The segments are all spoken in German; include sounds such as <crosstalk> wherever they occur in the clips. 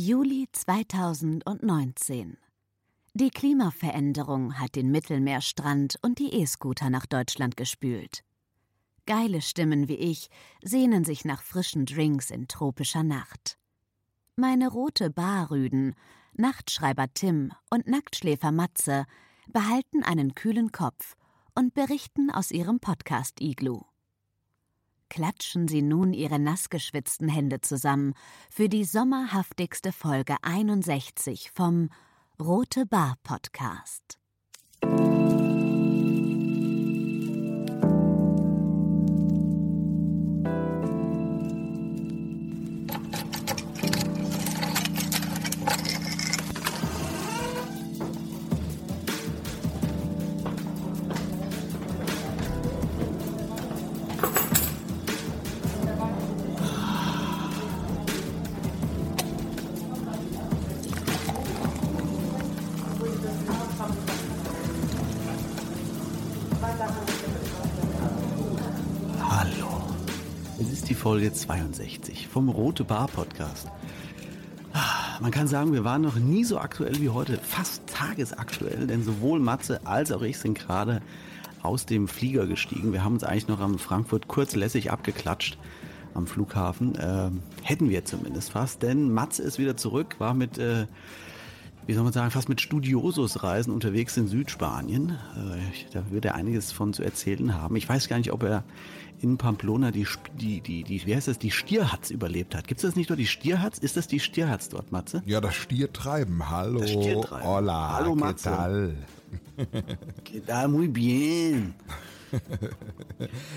Juli 2019. Die Klimaveränderung hat den Mittelmeerstrand und die E-Scooter nach Deutschland gespült. Geile Stimmen wie ich sehnen sich nach frischen Drinks in tropischer Nacht. Meine rote Barrüden, Nachtschreiber Tim und Nacktschläfer Matze behalten einen kühlen Kopf und berichten aus ihrem Podcast-Iglu klatschen sie nun ihre nassgeschwitzten Hände zusammen für die sommerhaftigste Folge 61 vom Rote Bar Podcast. Folge 62 vom Rote Bar Podcast. Ah, man kann sagen, wir waren noch nie so aktuell wie heute, fast tagesaktuell, denn sowohl Matze als auch ich sind gerade aus dem Flieger gestiegen. Wir haben uns eigentlich noch am Frankfurt kurzlässig abgeklatscht am Flughafen. Äh, hätten wir zumindest fast, denn Matze ist wieder zurück, war mit, äh, wie soll man sagen, fast mit Studiosus-Reisen unterwegs in Südspanien. Äh, da wird er einiges von zu erzählen haben. Ich weiß gar nicht, ob er in Pamplona die, die, die, die, wie heißt das, die Stierhatz überlebt hat. Gibt es das nicht nur die Stierhatz? Ist das die Stierhatz dort, Matze? Ja, das Stiertreiben. Hallo. Das Stiertreiben. Hola. Hallo, Matze. ¿Qué tal? <laughs> ¿Qué tal? Muy bien.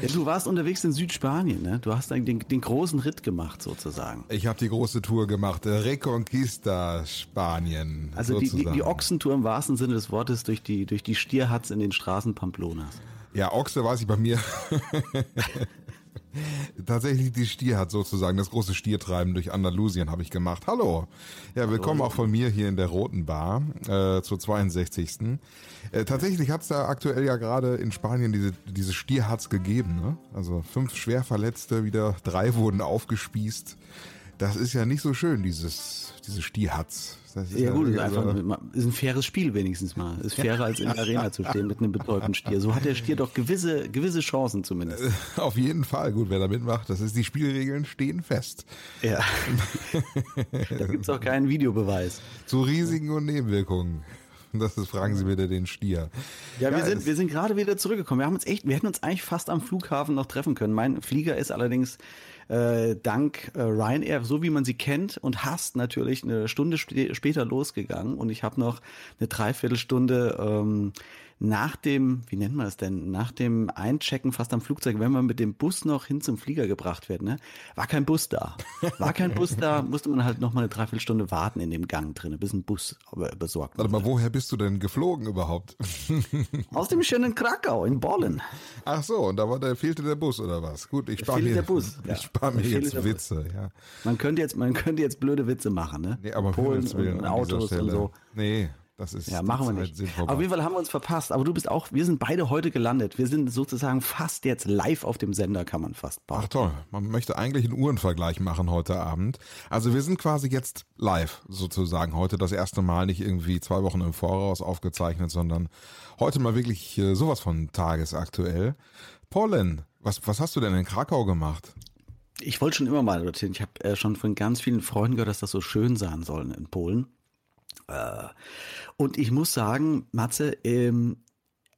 Ja, du warst unterwegs in Südspanien, ne? Du hast den, den großen Ritt gemacht sozusagen. Ich habe die große Tour gemacht, Reconquista Spanien. Also die, die, die, Ochsentour im wahrsten Sinne des Wortes durch die, durch die Stierhatz in den Straßen Pamplonas. Ja, Ochse weiß ich bei mir. <laughs> <laughs> Tatsächlich die Stier hat sozusagen das große Stiertreiben durch Andalusien habe ich gemacht. Hallo. Ja, willkommen auch von mir hier in der Roten Bar äh, zur 62. Äh, tatsächlich hat es da aktuell ja gerade in Spanien diese, diese Stierhatz gegeben. Ne? Also fünf Schwerverletzte, wieder drei wurden aufgespießt. Das ist ja nicht so schön, dieses, diese Stierhatz. Das ist ja, ja gut, ist, einfach, ist ein faires Spiel wenigstens mal. Ist fairer als in der Arena zu stehen mit einem betäubten Stier. So hat der Stier doch gewisse, gewisse Chancen zumindest. Äh, auf jeden Fall, gut, wer da mitmacht, das ist, die Spielregeln stehen fest. Ja. <laughs> da gibt's auch keinen Videobeweis. Zu Risiken und Nebenwirkungen. Das ist, fragen Sie bitte den Stier. Ja, wir sind, wir sind gerade wieder zurückgekommen. Wir haben uns echt, wir hätten uns eigentlich fast am Flughafen noch treffen können. Mein Flieger ist allerdings äh, dank äh, Ryanair, so wie man sie kennt und hasst, natürlich eine Stunde sp später losgegangen. Und ich habe noch eine Dreiviertelstunde ähm, nach dem, wie nennt man das denn, nach dem Einchecken fast am Flugzeug, wenn man mit dem Bus noch hin zum Flieger gebracht wird, ne, war kein Bus da. War kein Bus da, <laughs> musste man halt noch mal eine Dreiviertelstunde warten in dem Gang drin, bis ein Bus besorgt Warte mal, woher bist du denn geflogen überhaupt? <laughs> Aus dem schönen Krakau in Bollen. Ach so, und da war, da fehlte der Bus oder was? Gut, ich spare mir, der Bus. <laughs> Ja. Ich spare mir jetzt Witze, ja. Man könnte jetzt, man könnte jetzt blöde Witze machen, ne? Nee, aber Polen und Autos und so. Nee, das ist ja machen wir nicht. Auf jeden Fall haben wir uns verpasst. Aber du bist auch. Wir sind beide heute gelandet. Wir sind sozusagen fast jetzt live auf dem Sender, kann man fast bauen. Ach toll. Man möchte eigentlich einen Uhrenvergleich machen heute Abend. Also wir sind quasi jetzt live sozusagen. Heute das erste Mal nicht irgendwie zwei Wochen im Voraus aufgezeichnet, sondern heute mal wirklich äh, sowas von tagesaktuell. Paulen, was was hast du denn in Krakau gemacht? Ich wollte schon immer mal dorthin. Ich habe äh, schon von ganz vielen Freunden gehört, dass das so schön sein soll in Polen. Äh, und ich muss sagen, Matze, ähm,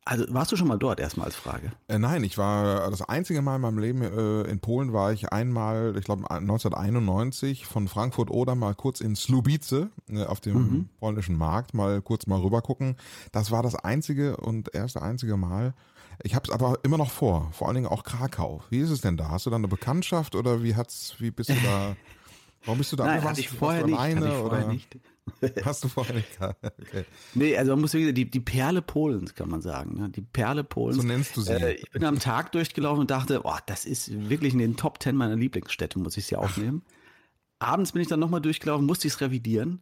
also warst du schon mal dort erstmal als Frage? Äh, nein, ich war das einzige Mal in meinem Leben äh, in Polen war ich einmal, ich glaube 1991 von Frankfurt oder mal kurz in Slubice äh, auf dem mhm. polnischen Markt mal kurz mal rüber gucken. Das war das einzige und erste einzige Mal. Ich habe es aber immer noch vor, vor allen Dingen auch Krakau. Wie ist es denn da? Hast du da eine Bekanntschaft oder wie hat's wie bist du da <laughs> Warum bist du da? Nein, hatte ich vorher nicht. Hatte ich vorher nicht. <laughs> Hast du vorher nicht Okay. Nee, also man muss wirklich, die, die Perle Polens kann man sagen. Ne? Die Perle Polens. So nennst du sie. Äh, ich bin am Tag durchgelaufen und dachte, oh, das ist wirklich in den Top Ten meiner Lieblingsstädte, muss ich sie aufnehmen. Abends bin ich dann nochmal durchgelaufen, musste ich es revidieren.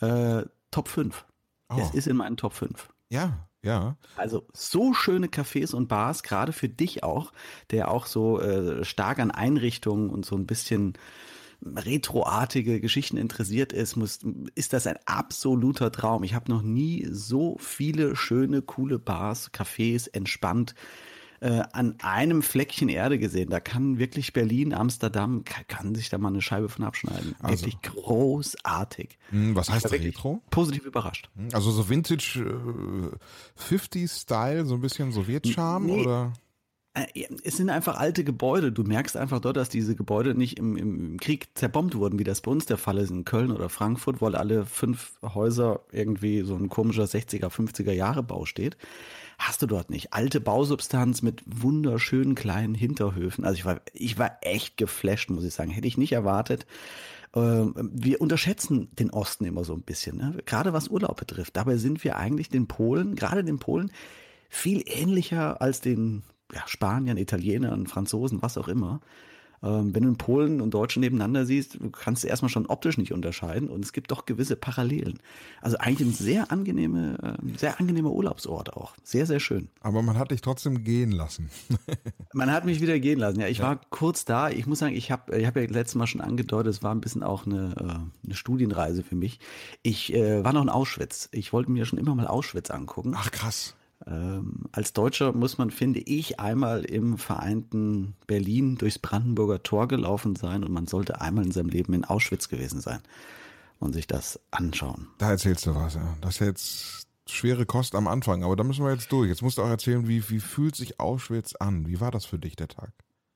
Äh, Top 5. Oh. Es ist in meinen Top 5. Ja, ja. Also so schöne Cafés und Bars, gerade für dich auch, der auch so äh, stark an Einrichtungen und so ein bisschen retroartige Geschichten interessiert ist, muss, ist das ein absoluter Traum. Ich habe noch nie so viele schöne, coole Bars, Cafés, entspannt äh, an einem Fleckchen Erde gesehen. Da kann wirklich Berlin, Amsterdam, kann, kann sich da mal eine Scheibe von abschneiden. Also. Wirklich großartig. Hm, was heißt Retro? Positiv überrascht. Hm, also so Vintage äh, 50s-Style, so ein bisschen Sowjetscharme nee. oder? Äh, es sind einfach alte Gebäude. Du merkst einfach dort, dass diese Gebäude nicht im, im Krieg zerbombt wurden, wie das bei uns der Fall ist in Köln oder Frankfurt, wo alle fünf Häuser irgendwie so ein komischer 60er, 50er Jahre Bau steht. Hast du dort nicht. Alte Bausubstanz mit wunderschönen kleinen Hinterhöfen. Also ich war, ich war echt geflasht, muss ich sagen. Hätte ich nicht erwartet. Ähm, wir unterschätzen den Osten immer so ein bisschen, ne? gerade was Urlaub betrifft. Dabei sind wir eigentlich den Polen, gerade den Polen, viel ähnlicher als den ja, Spaniern, Italienern, Franzosen, was auch immer. Ähm, wenn du in Polen und Deutschen nebeneinander siehst, kannst du erstmal schon optisch nicht unterscheiden und es gibt doch gewisse Parallelen. Also eigentlich ein sehr angenehme, äh, sehr angenehmer Urlaubsort auch. Sehr, sehr schön. Aber man hat dich trotzdem gehen lassen. <laughs> man hat mich wieder gehen lassen. Ja, ich ja. war kurz da. Ich muss sagen, ich habe ich hab ja letztes Mal schon angedeutet, es war ein bisschen auch eine, äh, eine Studienreise für mich. Ich äh, war noch in Auschwitz. Ich wollte mir schon immer mal Auschwitz angucken. Ach krass. Ähm, als Deutscher muss man, finde ich, einmal im vereinten Berlin durchs Brandenburger Tor gelaufen sein und man sollte einmal in seinem Leben in Auschwitz gewesen sein und sich das anschauen. Da erzählst du was, ja. Das ist jetzt schwere Kost am Anfang, aber da müssen wir jetzt durch. Jetzt musst du auch erzählen, wie, wie fühlt sich Auschwitz an? Wie war das für dich, der Tag?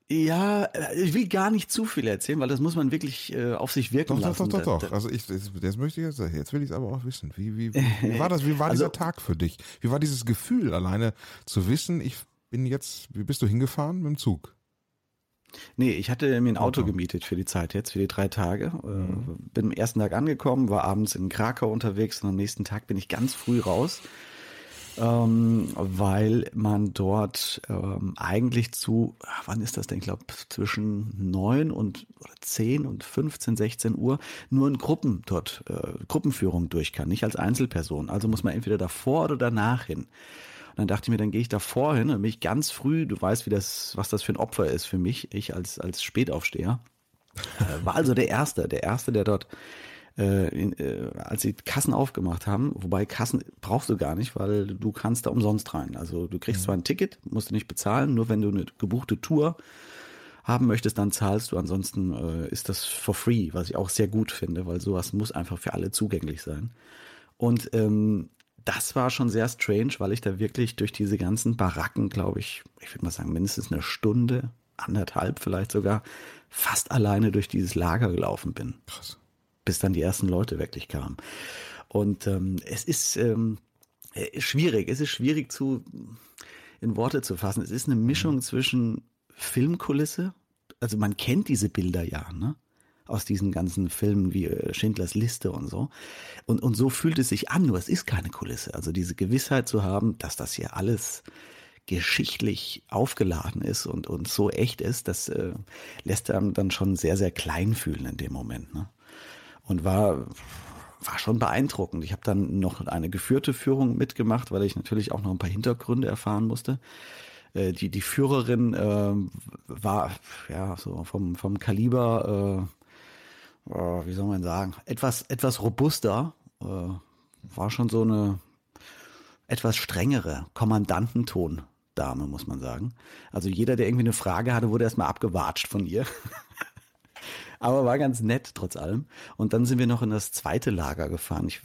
Ja, äh, ich will gar nicht zu viel erzählen, weil das muss man wirklich äh, auf sich wirken doch, lassen. Doch, doch, doch, doch. Also ich, das, möchte ich jetzt, jetzt will ich es aber auch wissen. Wie, wie, wie war das? Wie war also, dieser Tag für dich? Wie war dieses Gefühl, alleine zu wissen, ich bin jetzt, wie bist du hingefahren mit dem Zug? Nee, ich hatte mir ein Auto gemietet für die Zeit jetzt, für die drei Tage. Äh, mhm. Bin am ersten Tag angekommen, war abends in Krakau unterwegs und am nächsten Tag bin ich ganz früh raus ähm, weil man dort ähm, eigentlich zu, wann ist das denn, ich glaube zwischen neun und 10 und 15, 16 Uhr nur in Gruppen dort äh, Gruppenführung durch kann, nicht als Einzelperson. Also muss man entweder davor oder danach hin. Und dann dachte ich mir, dann gehe ich davor hin und bin ich ganz früh, du weißt, wie das, was das für ein Opfer ist für mich, ich als, als Spätaufsteher. Äh, war also der Erste, der Erste, der dort äh, in, äh, als sie Kassen aufgemacht haben, wobei Kassen brauchst du gar nicht, weil du kannst da umsonst rein. Also du kriegst mhm. zwar ein Ticket, musst du nicht bezahlen, nur wenn du eine gebuchte Tour haben möchtest, dann zahlst du. Ansonsten äh, ist das for free, was ich auch sehr gut finde, weil sowas muss einfach für alle zugänglich sein. Und ähm, das war schon sehr strange, weil ich da wirklich durch diese ganzen Baracken, glaube ich, ich würde mal sagen, mindestens eine Stunde, anderthalb vielleicht sogar, fast alleine durch dieses Lager gelaufen bin. Krass bis dann die ersten Leute wirklich kamen. Und ähm, es ist ähm, äh, schwierig, es ist schwierig zu in Worte zu fassen. Es ist eine Mischung zwischen Filmkulisse, also man kennt diese Bilder ja, ne? Aus diesen ganzen Filmen wie äh, Schindlers Liste und so. Und, und so fühlt es sich an, nur es ist keine Kulisse. Also diese Gewissheit zu haben, dass das hier alles geschichtlich aufgeladen ist und, und so echt ist, das äh, lässt einem dann schon sehr, sehr klein fühlen in dem Moment. Ne? Und war war schon beeindruckend. Ich habe dann noch eine geführte Führung mitgemacht, weil ich natürlich auch noch ein paar Hintergründe erfahren musste. Äh, die, die Führerin äh, war ja so vom, vom Kaliber, äh, äh, wie soll man sagen, etwas, etwas robuster, äh, war schon so eine etwas strengere Kommandantenton. Dame, muss man sagen. Also jeder, der irgendwie eine Frage hatte, wurde erstmal abgewatscht von ihr. <laughs> Aber war ganz nett trotz allem. Und dann sind wir noch in das zweite Lager gefahren. Ich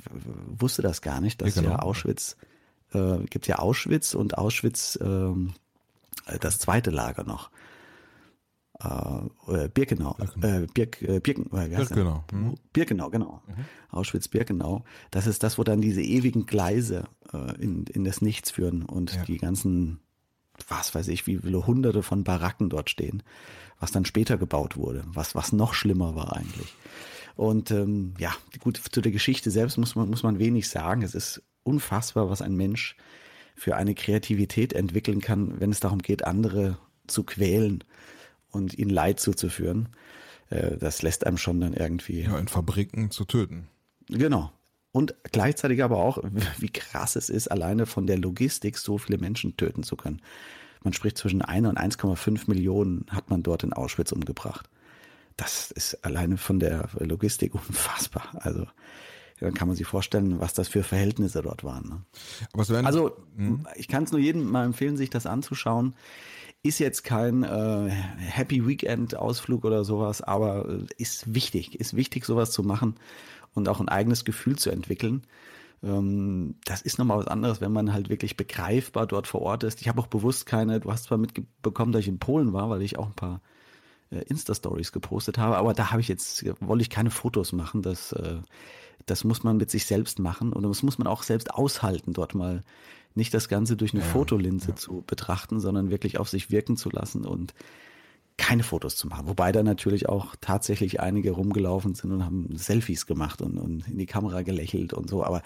wusste das gar nicht, dass ja, genau. ja Auschwitz, äh, gibt ja Auschwitz und Auschwitz ähm, äh, das zweite Lager noch. Äh, Birkenau, äh, Birk, äh, Birken, äh, Birkenau. Mhm. Birkenau, genau. Mhm. Auschwitz-Birkenau. Das ist das, wo dann diese ewigen Gleise äh, in, in das Nichts führen und ja. die ganzen, was weiß ich, wie viele hunderte von Baracken dort stehen was dann später gebaut wurde, was, was noch schlimmer war eigentlich. Und ähm, ja, gut, zu der Geschichte selbst muss man, muss man wenig sagen. Es ist unfassbar, was ein Mensch für eine Kreativität entwickeln kann, wenn es darum geht, andere zu quälen und ihnen Leid zuzuführen. Äh, das lässt einem schon dann irgendwie. Ja, in Fabriken zu töten. Genau. Und gleichzeitig aber auch, wie krass es ist, alleine von der Logistik so viele Menschen töten zu können. Man spricht zwischen 1 und 1,5 Millionen hat man dort in Auschwitz umgebracht. das ist alleine von der Logistik <laughs> unfassbar. Also dann kann man sich vorstellen, was das für Verhältnisse dort waren. Ne? also hm? ich kann es nur jedem mal empfehlen, sich das anzuschauen. Ist jetzt kein äh, Happy Weekend Ausflug oder sowas, aber äh, ist wichtig, ist wichtig, sowas zu machen und auch ein eigenes Gefühl zu entwickeln. Ähm, das ist nochmal was anderes, wenn man halt wirklich begreifbar dort vor Ort ist. Ich habe auch bewusst keine, du hast zwar mitbekommen, dass ich in Polen war, weil ich auch ein paar äh, Insta-Stories gepostet habe, aber da habe ich jetzt, wollte ich keine Fotos machen. Das, äh, das muss man mit sich selbst machen und das muss man auch selbst aushalten, dort mal nicht das Ganze durch eine ja, Fotolinse ja. zu betrachten, sondern wirklich auf sich wirken zu lassen und keine Fotos zu machen. Wobei da natürlich auch tatsächlich einige rumgelaufen sind und haben Selfies gemacht und, und in die Kamera gelächelt und so. Aber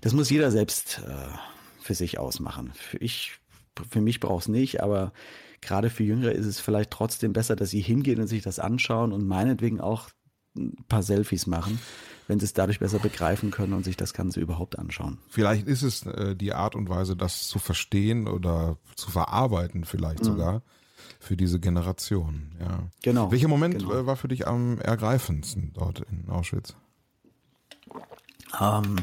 das muss jeder selbst äh, für sich ausmachen. Für ich, für mich braucht es nicht, aber gerade für Jüngere ist es vielleicht trotzdem besser, dass sie hingehen und sich das anschauen und meinetwegen auch ein paar Selfies machen, wenn sie es dadurch besser begreifen können und sich das Ganze überhaupt anschauen. Vielleicht ist es äh, die Art und Weise, das zu verstehen oder zu verarbeiten, vielleicht mhm. sogar für diese Generation. Ja. Genau. Welcher Moment genau. Äh, war für dich am ergreifendsten dort in Auschwitz? Ähm,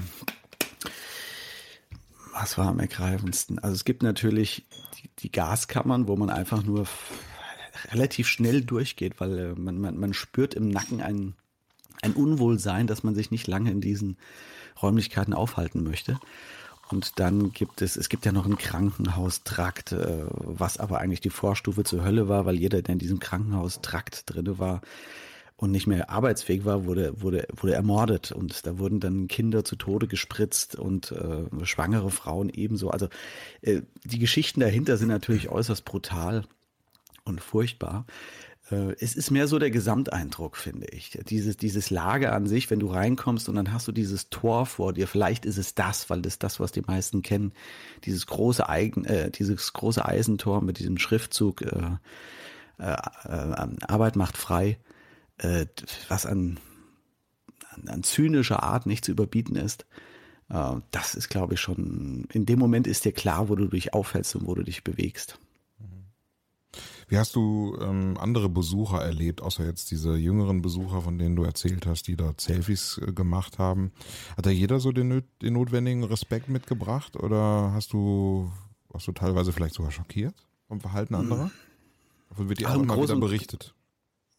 was war am ergreifendsten? Also es gibt natürlich die, die Gaskammern, wo man einfach nur relativ schnell durchgeht, weil äh, man, man, man spürt im Nacken ein, ein Unwohlsein, dass man sich nicht lange in diesen Räumlichkeiten aufhalten möchte. Und dann gibt es, es gibt ja noch einen Krankenhaustrakt, äh, was aber eigentlich die Vorstufe zur Hölle war, weil jeder, der in diesem Krankenhaustrakt drinne war und nicht mehr arbeitsfähig war, wurde, wurde, wurde ermordet. Und da wurden dann Kinder zu Tode gespritzt und äh, schwangere Frauen ebenso. Also äh, die Geschichten dahinter sind natürlich äußerst brutal und furchtbar. Äh, es ist mehr so der Gesamteindruck, finde ich. Dieses, dieses Lager an sich, wenn du reinkommst und dann hast du dieses Tor vor dir, vielleicht ist es das, weil das ist das, was die meisten kennen, dieses große Eigen, äh, dieses große Eisentor mit diesem Schriftzug, äh, äh, äh, Arbeit macht frei, äh, was an, an, an zynischer Art nicht zu überbieten ist. Das ist, glaube ich, schon, in dem Moment ist dir klar, wo du dich aufhältst und wo du dich bewegst. Wie hast du ähm, andere Besucher erlebt, außer jetzt diese jüngeren Besucher, von denen du erzählt hast, die dort Selfies äh, gemacht haben? Hat da jeder so den, den notwendigen Respekt mitgebracht oder hast du, warst du teilweise vielleicht sogar schockiert vom Verhalten hm. anderer? Davon wird dir auch immer wieder berichtet.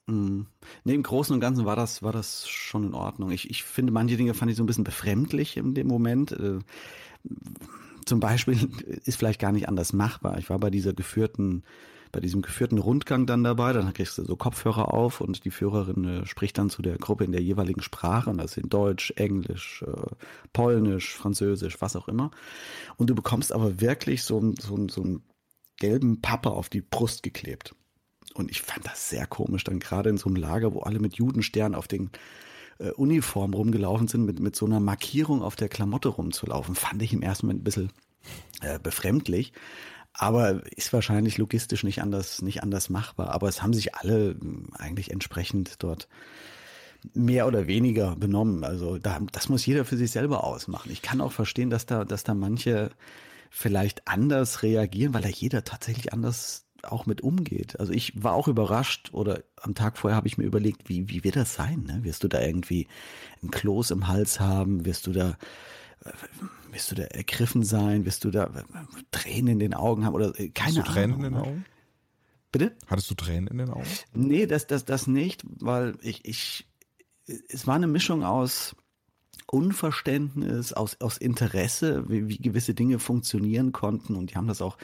Mhm. Nee, im Großen und Ganzen war das, war das schon in Ordnung. Ich, ich finde, manche Dinge fand ich so ein bisschen befremdlich in dem Moment. Äh, zum Beispiel <laughs> ist vielleicht gar nicht anders machbar. Ich war bei dieser geführten bei diesem geführten Rundgang dann dabei. Dann kriegst du so Kopfhörer auf und die Führerin äh, spricht dann zu der Gruppe in der jeweiligen Sprache. Und das sind Deutsch, Englisch, äh, Polnisch, Französisch, was auch immer. Und du bekommst aber wirklich so, so, so einen gelben Pappe auf die Brust geklebt. Und ich fand das sehr komisch, dann gerade in so einem Lager, wo alle mit Judenstern auf den äh, Uniform rumgelaufen sind, mit, mit so einer Markierung auf der Klamotte rumzulaufen, fand ich im ersten Moment ein bisschen äh, befremdlich. Aber ist wahrscheinlich logistisch nicht anders, nicht anders machbar. Aber es haben sich alle hm, eigentlich entsprechend dort mehr oder weniger benommen. Also da, das muss jeder für sich selber ausmachen. Ich kann auch verstehen, dass da, dass da manche vielleicht anders reagieren, weil da jeder tatsächlich anders auch mit umgeht. Also ich war auch überrascht oder am Tag vorher habe ich mir überlegt, wie, wie wird das sein? Ne? Wirst du da irgendwie ein Kloß im Hals haben? Wirst du da wirst du da ergriffen sein? Wirst du da Tränen in den Augen haben oder äh, keine Hast du Tränen Ahnung. in den Augen? Bitte? Hattest du Tränen in den Augen? Nee, das, das, das nicht, weil ich, ich, es war eine Mischung aus Unverständnis, aus, aus Interesse, wie, wie gewisse Dinge funktionieren konnten und die haben das auch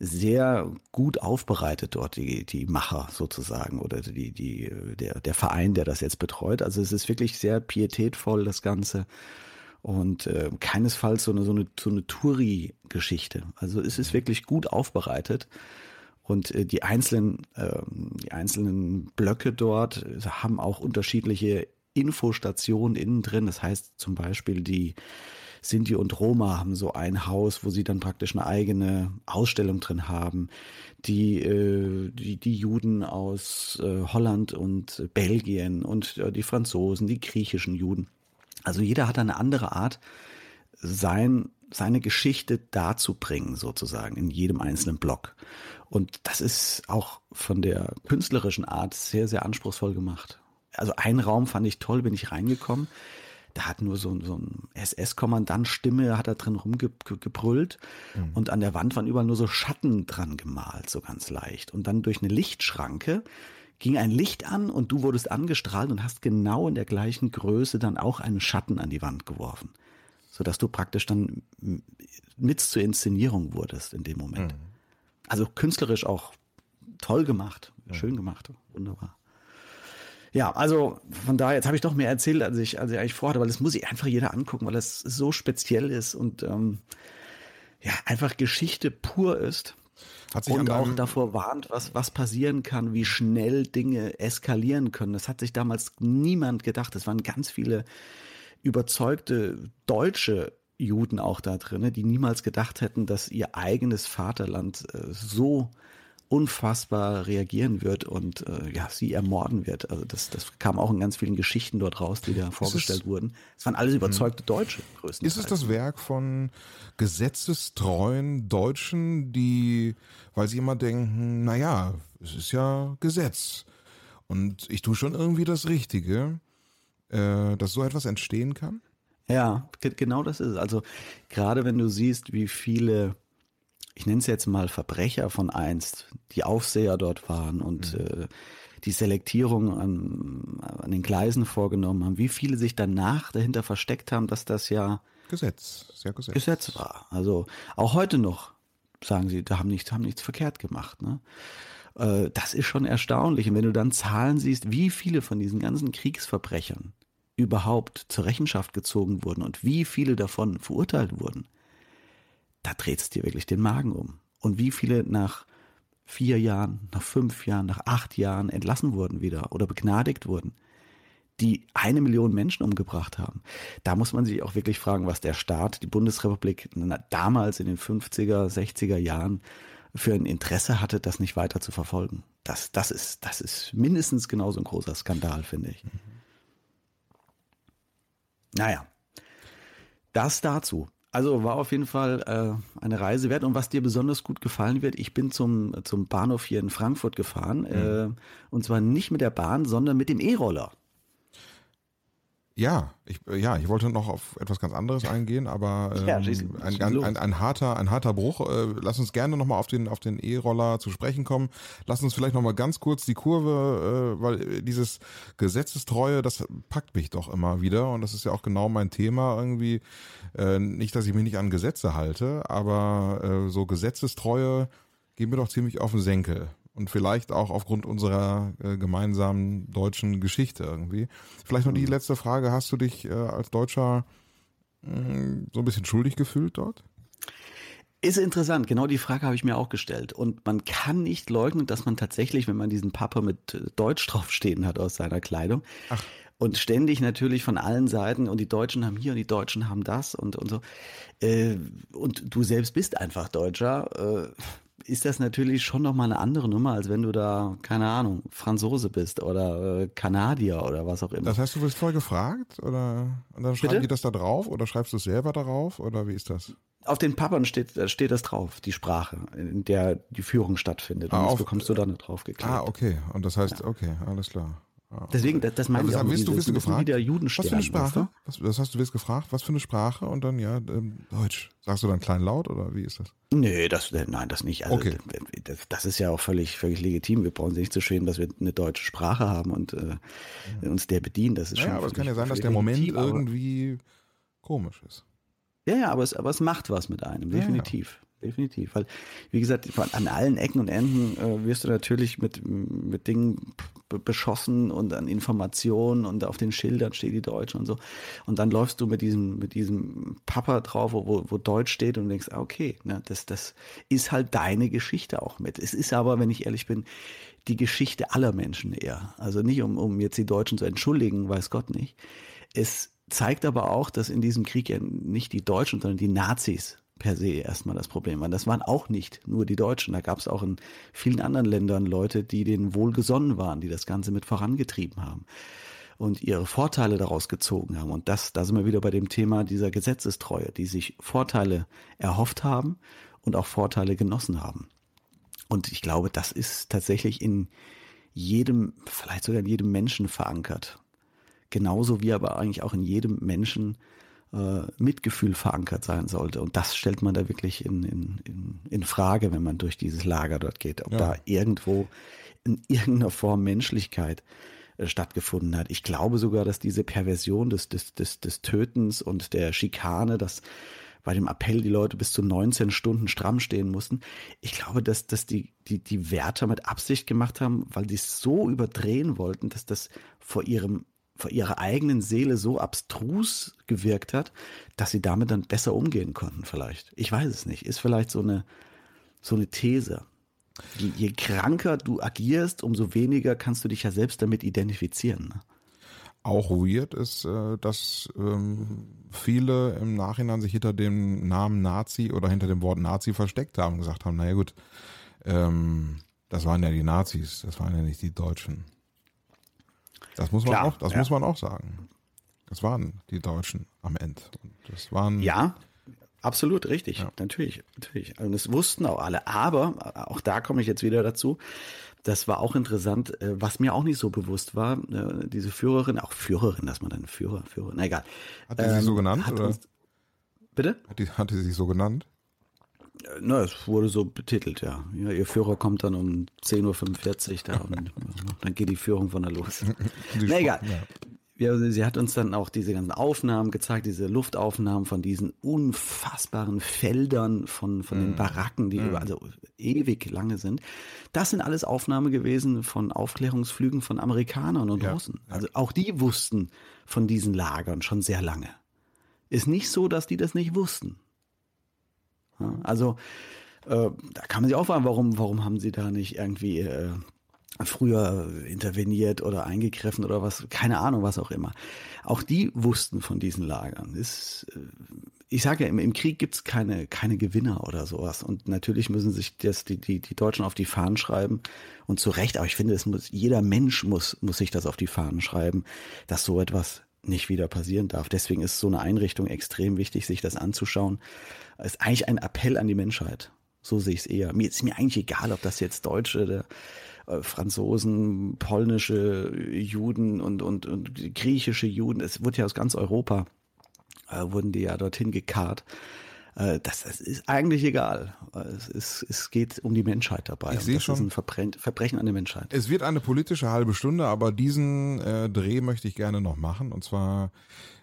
sehr gut aufbereitet dort, die, die Macher sozusagen oder die, die, der, der Verein, der das jetzt betreut. Also es ist wirklich sehr pietätvoll, das Ganze und äh, keinesfalls so eine so eine so eine Touri-Geschichte. Also es ist wirklich gut aufbereitet und äh, die einzelnen äh, die einzelnen Blöcke dort äh, haben auch unterschiedliche Infostationen innen drin. Das heißt zum Beispiel die Sinti und Roma haben so ein Haus, wo sie dann praktisch eine eigene Ausstellung drin haben. Die, äh, die, die Juden aus äh, Holland und Belgien und äh, die Franzosen, die griechischen Juden. Also jeder hat eine andere Art, sein, seine Geschichte darzubringen, sozusagen, in jedem einzelnen Block. Und das ist auch von der künstlerischen Art sehr, sehr anspruchsvoll gemacht. Also ein Raum fand ich toll, bin ich reingekommen. Da hat nur so, so ein SS-Kommandant Stimme, hat da drin rumgebrüllt. Mhm. Und an der Wand waren überall nur so Schatten dran gemalt, so ganz leicht. Und dann durch eine Lichtschranke ging ein Licht an und du wurdest angestrahlt und hast genau in der gleichen Größe dann auch einen Schatten an die Wand geworfen. Sodass du praktisch dann mit zur Inszenierung wurdest in dem Moment. Mhm. Also künstlerisch auch toll gemacht, schön gemacht, wunderbar. Ja, also von daher, jetzt habe ich doch mehr erzählt, als ich, als ich eigentlich vorhatte, weil das muss sich einfach jeder angucken, weil es so speziell ist und ähm, ja, einfach Geschichte pur ist. Und auch davor warnt, was, was passieren kann, wie schnell Dinge eskalieren können. Das hat sich damals niemand gedacht. Es waren ganz viele überzeugte deutsche Juden auch da drin, die niemals gedacht hätten, dass ihr eigenes Vaterland äh, so unfassbar reagieren wird und äh, ja, sie ermorden wird. Also das, das kam auch in ganz vielen Geschichten dort raus, die da vorgestellt es, wurden. Es waren alles überzeugte mhm. Deutsche größtenteils. Ist es das Werk von gesetzestreuen Deutschen, die, weil sie immer denken, naja, es ist ja Gesetz und ich tue schon irgendwie das Richtige, äh, dass so etwas entstehen kann? Ja, genau das ist es. Also gerade wenn du siehst, wie viele, ich nenne es jetzt mal Verbrecher von einst, die Aufseher dort waren und mhm. äh, die Selektierung an, an den Gleisen vorgenommen haben, wie viele sich danach dahinter versteckt haben, dass das ja Gesetz, sehr Gesetz. Gesetz war. Also auch heute noch sagen sie, da haben nichts, haben nichts verkehrt gemacht. Ne? Äh, das ist schon erstaunlich. Und wenn du dann Zahlen siehst, wie viele von diesen ganzen Kriegsverbrechern überhaupt zur Rechenschaft gezogen wurden und wie viele davon verurteilt wurden, da dreht es dir wirklich den Magen um. Und wie viele nach vier Jahren, nach fünf Jahren, nach acht Jahren entlassen wurden wieder oder begnadigt wurden, die eine Million Menschen umgebracht haben. Da muss man sich auch wirklich fragen, was der Staat, die Bundesrepublik damals in den 50er, 60er Jahren für ein Interesse hatte, das nicht weiter zu verfolgen. Das, das, ist, das ist mindestens genauso ein großer Skandal, finde ich. Mhm. Naja, das dazu. Also war auf jeden Fall äh, eine Reise wert. Und was dir besonders gut gefallen wird, ich bin zum, zum Bahnhof hier in Frankfurt gefahren. Mhm. Äh, und zwar nicht mit der Bahn, sondern mit dem E-Roller. Ja, ich, ja, ich wollte noch auf etwas ganz anderes eingehen, aber <laughs> ähm, ja, ein, ein, ein, ein, harter, ein harter Bruch. Äh, lass uns gerne nochmal auf den auf den E-Roller zu sprechen kommen. Lass uns vielleicht nochmal ganz kurz die Kurve, äh, weil dieses Gesetzestreue, das packt mich doch immer wieder und das ist ja auch genau mein Thema irgendwie. Äh, nicht, dass ich mich nicht an Gesetze halte, aber äh, so Gesetzestreue gehen mir doch ziemlich auf den Senkel und vielleicht auch aufgrund unserer äh, gemeinsamen deutschen Geschichte irgendwie. Vielleicht noch die mhm. letzte Frage, hast du dich äh, als Deutscher mh, mm, so ein bisschen schuldig gefühlt dort? Ist interessant, genau die Frage habe ich mir auch gestellt. Und man kann nicht leugnen, dass man tatsächlich, wenn man diesen Papa mit äh, Deutsch draufstehen hat aus seiner Kleidung, Ach. und ständig natürlich von allen Seiten und die Deutschen haben hier und die Deutschen haben das und, und so. Äh, und du selbst bist einfach Deutscher. Äh, ist das natürlich schon nochmal eine andere Nummer, als wenn du da, keine Ahnung, Franzose bist oder äh, Kanadier oder was auch immer. Das heißt, du wirst voll gefragt oder und dann schreiben Bitte? die das da drauf oder schreibst du es selber darauf oder wie ist das? Auf den Pappern steht, äh, steht das drauf, die Sprache, in der die Führung stattfindet. Und ah, das bekommst du dann drauf geklebt. Ah, okay. Und das heißt, ja. okay, alles klar. Deswegen, das, das meine ich auch. Wirst du, wirst du gefragt? Juden was für eine Sprache? Weißt du? was, das heißt, du wirst gefragt, was für eine Sprache und dann ja ähm, Deutsch. Sagst du dann kleinlaut oder wie ist das? Nee, das, äh, nein, das nicht. Also, okay. Das, das, ist ja auch völlig, völlig legitim. Wir brauchen uns nicht zu schämen, dass wir eine deutsche Sprache haben und äh, ja. uns der bedienen. Das ist ja, schon. aber es kann ja sein, dass der Moment irgendwie komisch ist. Ja, ja, aber es, aber es macht was mit einem, definitiv. Definitiv. Weil, wie gesagt, an allen Ecken und Enden äh, wirst du natürlich mit, mit Dingen beschossen und an Informationen und auf den Schildern steht die Deutsche und so. Und dann läufst du mit diesem, mit diesem Papa drauf, wo, wo Deutsch steht und denkst, ah, okay, ne, das, das ist halt deine Geschichte auch mit. Es ist aber, wenn ich ehrlich bin, die Geschichte aller Menschen eher. Also nicht, um, um jetzt die Deutschen zu entschuldigen, weiß Gott nicht. Es zeigt aber auch, dass in diesem Krieg ja nicht die Deutschen, sondern die Nazis per se erstmal das Problem waren. Das waren auch nicht nur die Deutschen. Da gab es auch in vielen anderen Ländern Leute, die denen wohlgesonnen waren, die das Ganze mit vorangetrieben haben. und ihre Vorteile daraus gezogen haben. Und das, da sind wir wieder bei dem Thema dieser Gesetzestreue, die sich Vorteile erhofft haben und auch Vorteile genossen haben. Und ich glaube, das ist tatsächlich in jedem, vielleicht sogar in jedem Menschen verankert. Genauso wie aber eigentlich auch in jedem Menschen äh, Mitgefühl verankert sein sollte. Und das stellt man da wirklich in, in, in, in Frage, wenn man durch dieses Lager dort geht, ob ja. da irgendwo in irgendeiner Form Menschlichkeit äh, stattgefunden hat. Ich glaube sogar, dass diese Perversion des, des, des, des Tötens und der Schikane, dass bei dem Appell die Leute bis zu 19 Stunden stramm stehen mussten. Ich glaube, dass, dass die, die, die Wärter mit Absicht gemacht haben, weil die es so überdrehen wollten, dass das vor ihrem vor ihrer eigenen Seele so abstrus gewirkt hat, dass sie damit dann besser umgehen konnten vielleicht. Ich weiß es nicht. Ist vielleicht so eine, so eine These. Je, je kranker du agierst, umso weniger kannst du dich ja selbst damit identifizieren. Ne? Auch weird ist, äh, dass ähm, viele im Nachhinein sich hinter dem Namen Nazi oder hinter dem Wort Nazi versteckt haben und gesagt haben, naja gut, ähm, das waren ja die Nazis, das waren ja nicht die Deutschen. Das muss man Klar, auch, das ja. muss man auch sagen. Das waren die Deutschen am Ende. Das waren ja, absolut richtig, ja. natürlich, natürlich. Und das wussten auch alle. Aber auch da komme ich jetzt wieder dazu das war auch interessant, äh, was mir auch nicht so bewusst war, äh, diese Führerin, auch Führerin, dass man dann Führer, Führer, na egal. Hat die ähm, so genannt? Oder? Uns, bitte? Hat die, hat die sich so genannt? Na, es wurde so betitelt, ja. ja ihr Führer kommt dann um 10.45 Uhr da und dann geht die Führung von da los. <laughs> na egal. Ja sie hat uns dann auch diese ganzen Aufnahmen gezeigt, diese Luftaufnahmen von diesen unfassbaren Feldern von, von mm. den Baracken, die mm. über, also ewig lange sind. Das sind alles Aufnahmen gewesen von Aufklärungsflügen von Amerikanern und ja, Russen. Also auch die wussten von diesen Lagern schon sehr lange. Ist nicht so, dass die das nicht wussten. Ja, also äh, da kann man sich auch fragen, warum, warum haben sie da nicht irgendwie äh, früher interveniert oder eingegriffen oder was, keine Ahnung, was auch immer. Auch die wussten von diesen Lagern. Ist, äh, ich sage ja, im, im Krieg gibt's keine, keine Gewinner oder sowas. Und natürlich müssen sich das die, die, die Deutschen auf die Fahnen schreiben. Und zu Recht, aber ich finde, es muss, jeder Mensch muss, muss sich das auf die Fahnen schreiben, dass so etwas nicht wieder passieren darf. Deswegen ist so eine Einrichtung extrem wichtig, sich das anzuschauen. Ist eigentlich ein Appell an die Menschheit. So sehe ich es eher. Mir ist mir eigentlich egal, ob das jetzt Deutsche oder äh, Franzosen, polnische Juden und, und, und griechische Juden. Es wurde ja aus ganz Europa, äh, wurden die ja dorthin gekarrt. Äh, das, das, ist eigentlich egal. Es, ist, es geht um die Menschheit dabei. Ich sehe schon. ist ein Verbrechen, Verbrechen an der Menschheit. Es wird eine politische halbe Stunde, aber diesen äh, Dreh möchte ich gerne noch machen. Und zwar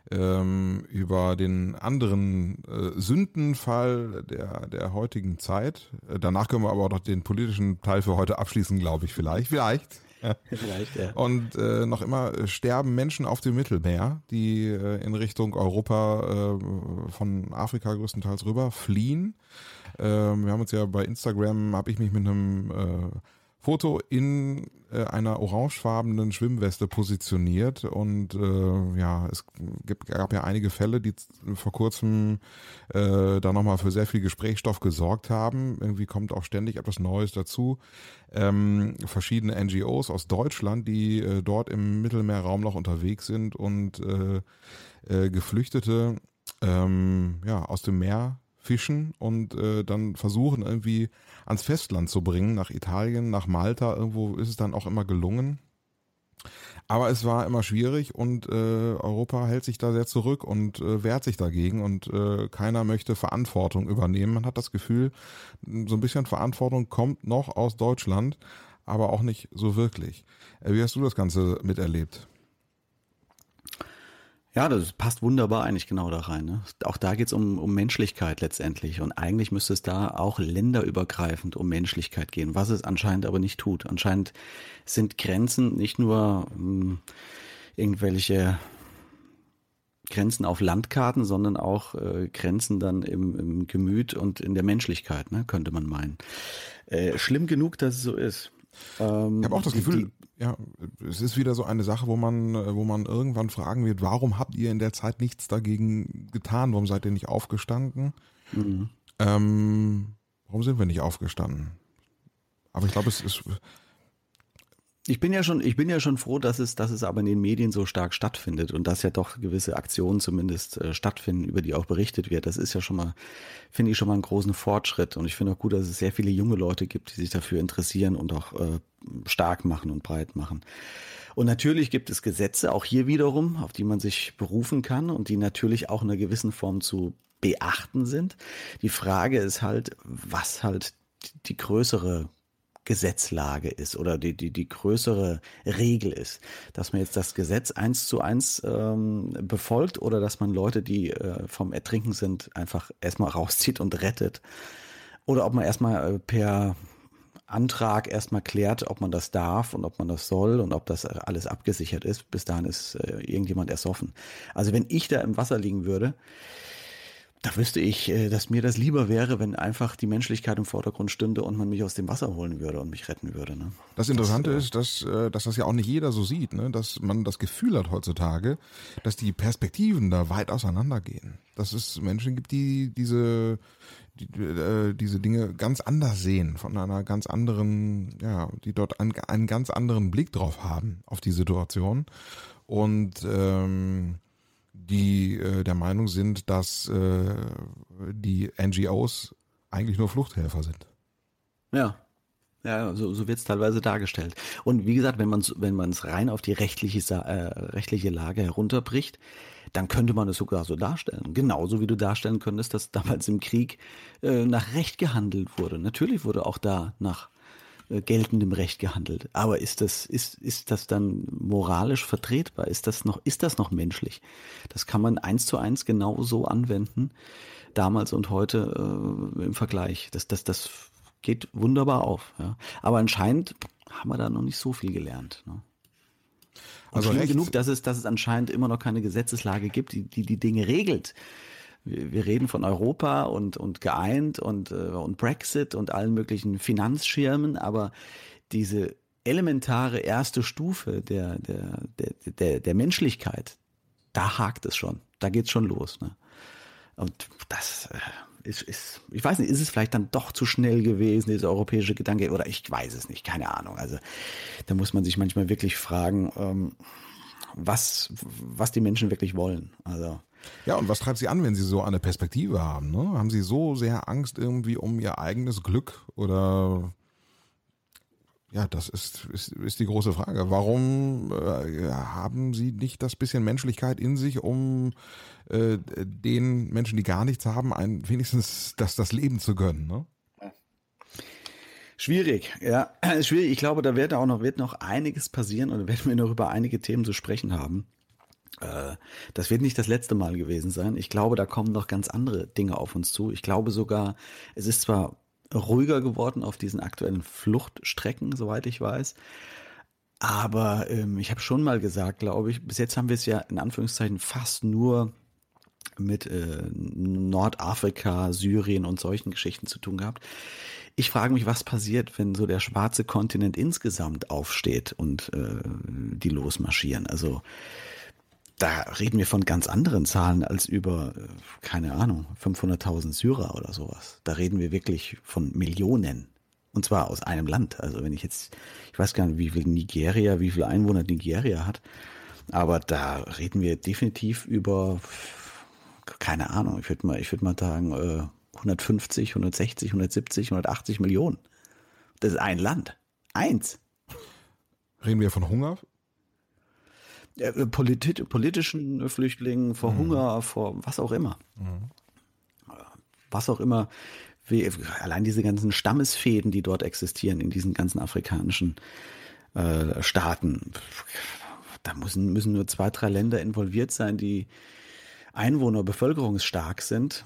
ähm, über den anderen äh, Sündenfall der, der heutigen Zeit. Äh, danach können wir aber auch noch den politischen Teil für heute abschließen, glaube ich, vielleicht. Vielleicht. <laughs> Vielleicht, ja. Und äh, noch immer sterben Menschen auf dem Mittelmeer, die äh, in Richtung Europa äh, von Afrika größtenteils rüber fliehen. Äh, wir haben uns ja bei Instagram, habe ich mich mit einem äh, Foto in äh, einer orangefarbenen Schwimmweste positioniert und äh, ja, es gibt, gab ja einige Fälle, die vor kurzem äh, da nochmal für sehr viel Gesprächsstoff gesorgt haben. Irgendwie kommt auch ständig etwas Neues dazu. Ähm, verschiedene NGOs aus Deutschland, die äh, dort im Mittelmeerraum noch unterwegs sind und äh, äh, Geflüchtete ähm, ja, aus dem Meer fischen und äh, dann versuchen irgendwie ans Festland zu bringen, nach Italien, nach Malta. Irgendwo ist es dann auch immer gelungen. Aber es war immer schwierig und äh, Europa hält sich da sehr zurück und äh, wehrt sich dagegen und äh, keiner möchte Verantwortung übernehmen. Man hat das Gefühl, so ein bisschen Verantwortung kommt noch aus Deutschland, aber auch nicht so wirklich. Äh, wie hast du das Ganze miterlebt? Ja, das passt wunderbar eigentlich genau da rein. Ne? Auch da geht's um, um Menschlichkeit letztendlich. Und eigentlich müsste es da auch länderübergreifend um Menschlichkeit gehen, was es anscheinend aber nicht tut. Anscheinend sind Grenzen nicht nur hm, irgendwelche Grenzen auf Landkarten, sondern auch äh, Grenzen dann im, im Gemüt und in der Menschlichkeit, ne, könnte man meinen. Äh, schlimm genug, dass es so ist. Ähm, ich habe auch das Gefühl, die, ja, es ist wieder so eine Sache, wo man, wo man irgendwann fragen wird, warum habt ihr in der Zeit nichts dagegen getan? Warum seid ihr nicht aufgestanden? Mhm. Ähm, warum sind wir nicht aufgestanden? Aber ich glaube, es ist, Ich bin ja schon, ich bin ja schon froh, dass es, dass es aber in den Medien so stark stattfindet und dass ja doch gewisse Aktionen zumindest äh, stattfinden, über die auch berichtet wird. Das ist ja schon mal, finde ich schon mal einen großen Fortschritt. Und ich finde auch gut, dass es sehr viele junge Leute gibt, die sich dafür interessieren und auch äh, stark machen und breit machen. Und natürlich gibt es Gesetze, auch hier wiederum, auf die man sich berufen kann und die natürlich auch in einer gewissen Form zu beachten sind. Die Frage ist halt, was halt die größere Gesetzlage ist oder die, die, die größere Regel ist. Dass man jetzt das Gesetz eins zu eins ähm, befolgt oder dass man Leute, die äh, vom Ertrinken sind, einfach erstmal <laughs> rauszieht und rettet. Oder ob man erstmal äh, per Antrag erstmal klärt, ob man das darf und ob man das soll und ob das alles abgesichert ist. Bis dahin ist äh, irgendjemand ersoffen. Also wenn ich da im Wasser liegen würde, da wüsste ich, äh, dass mir das lieber wäre, wenn einfach die Menschlichkeit im Vordergrund stünde und man mich aus dem Wasser holen würde und mich retten würde. Ne? Das Interessante das, ist, dass, äh, dass das ja auch nicht jeder so sieht, ne? dass man das Gefühl hat heutzutage, dass die Perspektiven da weit auseinandergehen. Dass es Menschen gibt, die diese, die, äh, diese Dinge ganz anders sehen, von einer ganz anderen, ja, die dort einen, einen ganz anderen Blick drauf haben, auf die Situation. Und ähm, die äh, der Meinung sind, dass äh, die NGOs eigentlich nur Fluchthelfer sind. Ja. Ja, so, so wird es teilweise dargestellt. Und wie gesagt, wenn man es wenn man's rein auf die rechtliche, äh, rechtliche Lage herunterbricht, dann könnte man es sogar so darstellen. Genauso wie du darstellen könntest, dass damals im Krieg äh, nach Recht gehandelt wurde. Natürlich wurde auch da nach geltendem Recht gehandelt. Aber ist das, ist, ist das dann moralisch vertretbar? Ist das noch, ist das noch menschlich? Das kann man eins zu eins genauso anwenden, damals und heute äh, im Vergleich. Das, das, das geht wunderbar auf. Ja. Aber anscheinend haben wir da noch nicht so viel gelernt. Ne? Also genug, dass es, dass es anscheinend immer noch keine Gesetzeslage gibt, die die, die Dinge regelt wir reden von Europa und, und geeint und, äh, und Brexit und allen möglichen Finanzschirmen, aber diese elementare erste Stufe der, der, der, der, der Menschlichkeit, da hakt es schon, da geht's schon los. Ne? Und das äh, ist, ist, ich weiß nicht, ist es vielleicht dann doch zu schnell gewesen, dieser europäische Gedanke, oder ich weiß es nicht, keine Ahnung. Also da muss man sich manchmal wirklich fragen, ähm, was, was die Menschen wirklich wollen. Also ja, und was treibt Sie an, wenn Sie so eine Perspektive haben? Ne? Haben Sie so sehr Angst irgendwie um Ihr eigenes Glück oder ja, das ist, ist, ist die große Frage. Warum äh, haben Sie nicht das bisschen Menschlichkeit in sich, um äh, den Menschen, die gar nichts haben, ein, wenigstens das, das Leben zu gönnen? Ne? Schwierig, ja, <clears throat> schwierig. Ich glaube, da wird auch noch, wird noch einiges passieren und werden wir noch über einige Themen zu sprechen haben. Äh, das wird nicht das letzte Mal gewesen sein. Ich glaube, da kommen noch ganz andere Dinge auf uns zu. Ich glaube sogar, es ist zwar ruhiger geworden auf diesen aktuellen Fluchtstrecken, soweit ich weiß. Aber ähm, ich habe schon mal gesagt, glaube ich, bis jetzt haben wir es ja in Anführungszeichen fast nur mit äh, Nordafrika, Syrien und solchen Geschichten zu tun gehabt. Ich frage mich, was passiert, wenn so der schwarze Kontinent insgesamt aufsteht und äh, die losmarschieren. Also da reden wir von ganz anderen Zahlen als über, äh, keine Ahnung, 500.000 Syrer oder sowas. Da reden wir wirklich von Millionen. Und zwar aus einem Land. Also wenn ich jetzt, ich weiß gar nicht, wie viel Nigeria, wie viele Einwohner Nigeria hat. Aber da reden wir definitiv über, keine Ahnung, ich würde mal, ich würde mal sagen, 150, 160, 170, 180 Millionen. Das ist ein Land. Eins. Reden wir von Hunger? Äh, Polit politischen Flüchtlingen, vor mhm. Hunger, vor was auch immer. Mhm. Was auch immer. Wie, allein diese ganzen Stammesfäden, die dort existieren, in diesen ganzen afrikanischen äh, Staaten. Da müssen, müssen nur zwei, drei Länder involviert sein, die Einwohner bevölkerungsstark sind.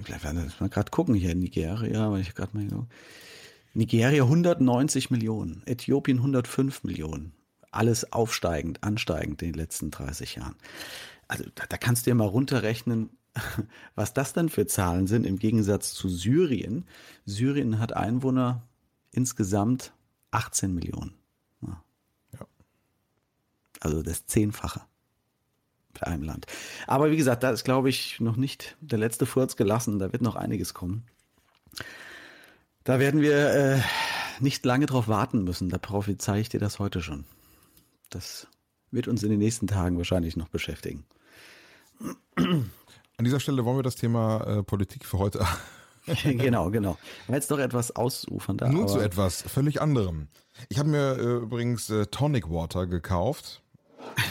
Ich werde mal gerade gucken hier in Nigeria, weil ich gerade mal Nigeria 190 Millionen, Äthiopien 105 Millionen, alles aufsteigend, ansteigend in den letzten 30 Jahren. Also da, da kannst du ja mal runterrechnen, <laughs> was das dann für Zahlen sind im Gegensatz zu Syrien. Syrien hat Einwohner insgesamt 18 Millionen. Ja. ja. Also das Zehnfache für einem Land. Aber wie gesagt, da ist, glaube ich, noch nicht der letzte Furz gelassen. Da wird noch einiges kommen. Da werden wir äh, nicht lange drauf warten müssen. Da prophezei ich dir das heute schon. Das wird uns in den nächsten Tagen wahrscheinlich noch beschäftigen. An dieser Stelle wollen wir das Thema äh, Politik für heute. <laughs> <laughs> genau, genau. Jetzt doch etwas ausufernder. Nun zu etwas völlig anderem. Ich habe mir äh, übrigens äh, Tonic Water gekauft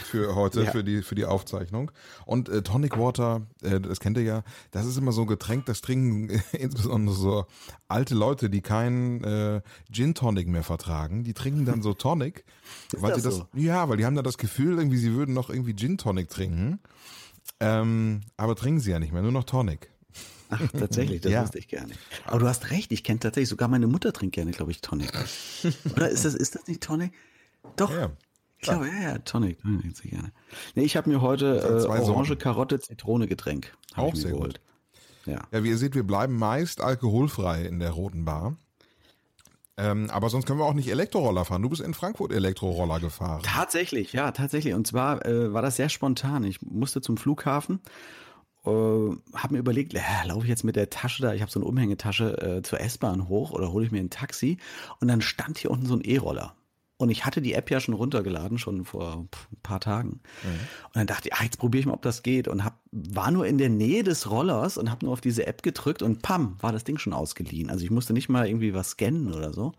für heute, ja. für, die, für die Aufzeichnung. Und äh, Tonic Water, äh, das kennt ihr ja, das ist immer so ein Getränk, das trinken <laughs> insbesondere so alte Leute, die keinen äh, Gin Tonic mehr vertragen. Die trinken dann so Tonic, <laughs> weil sie das, so? ja, weil die haben da das Gefühl, irgendwie sie würden noch irgendwie Gin Tonic trinken. Ähm, aber trinken sie ja nicht mehr, nur noch Tonic. Ach, tatsächlich, das <laughs> ja. wusste ich gerne. Aber du hast recht, ich kenne tatsächlich, sogar meine Mutter trinkt gerne, glaube ich, Tonic. Oder ist das, ist das nicht Tonic? Doch. Ja. Ich glaube, ja, ja, Tonic. Tonic sehr gerne. Nee, ich habe mir heute äh, Orange. Karotte, Zitrone Getränk. Auch sehr geholt. gut. Ja. ja, wie ihr seht, wir bleiben meist alkoholfrei in der Roten Bar. Ähm, aber sonst können wir auch nicht Elektroroller fahren. Du bist in Frankfurt Elektroroller gefahren. Tatsächlich, ja, tatsächlich. Und zwar äh, war das sehr spontan. Ich musste zum Flughafen, äh, habe mir überlegt, äh, laufe ich jetzt mit der Tasche da, ich habe so eine Umhängetasche äh, zur S-Bahn hoch oder hole ich mir ein Taxi? Und dann stand hier unten so ein E-Roller. Und ich hatte die App ja schon runtergeladen, schon vor ein paar Tagen. Mhm. Und dann dachte ich, ah, jetzt probiere ich mal, ob das geht. Und hab, war nur in der Nähe des Rollers und habe nur auf diese App gedrückt und pam, war das Ding schon ausgeliehen. Also ich musste nicht mal irgendwie was scannen oder so,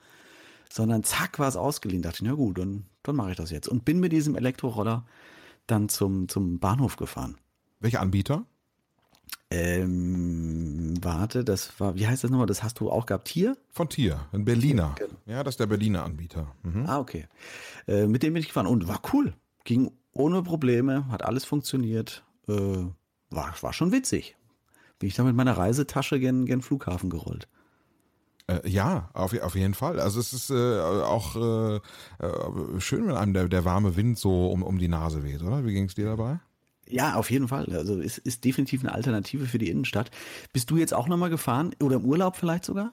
sondern zack, war es ausgeliehen. Dachte ich, na gut, dann, dann mache ich das jetzt. Und bin mit diesem Elektroroller dann zum, zum Bahnhof gefahren. Welcher Anbieter? Ähm, warte, das war, wie heißt das nochmal? Das hast du auch gehabt hier? Von Tier, ein Berliner. Genau. Ja, das ist der Berliner Anbieter. Mhm. Ah, okay. Äh, mit dem bin ich gefahren und war cool. Ging ohne Probleme, hat alles funktioniert. Äh, war, war schon witzig. Bin ich da mit meiner Reisetasche gen, gen Flughafen gerollt. Äh, ja, auf, auf jeden Fall. Also es ist äh, auch äh, äh, schön, wenn einem der, der warme Wind so um, um die Nase weht, oder? Wie ging es dir dabei? Ja, auf jeden Fall. Also es ist definitiv eine Alternative für die Innenstadt. Bist du jetzt auch nochmal gefahren oder im Urlaub vielleicht sogar?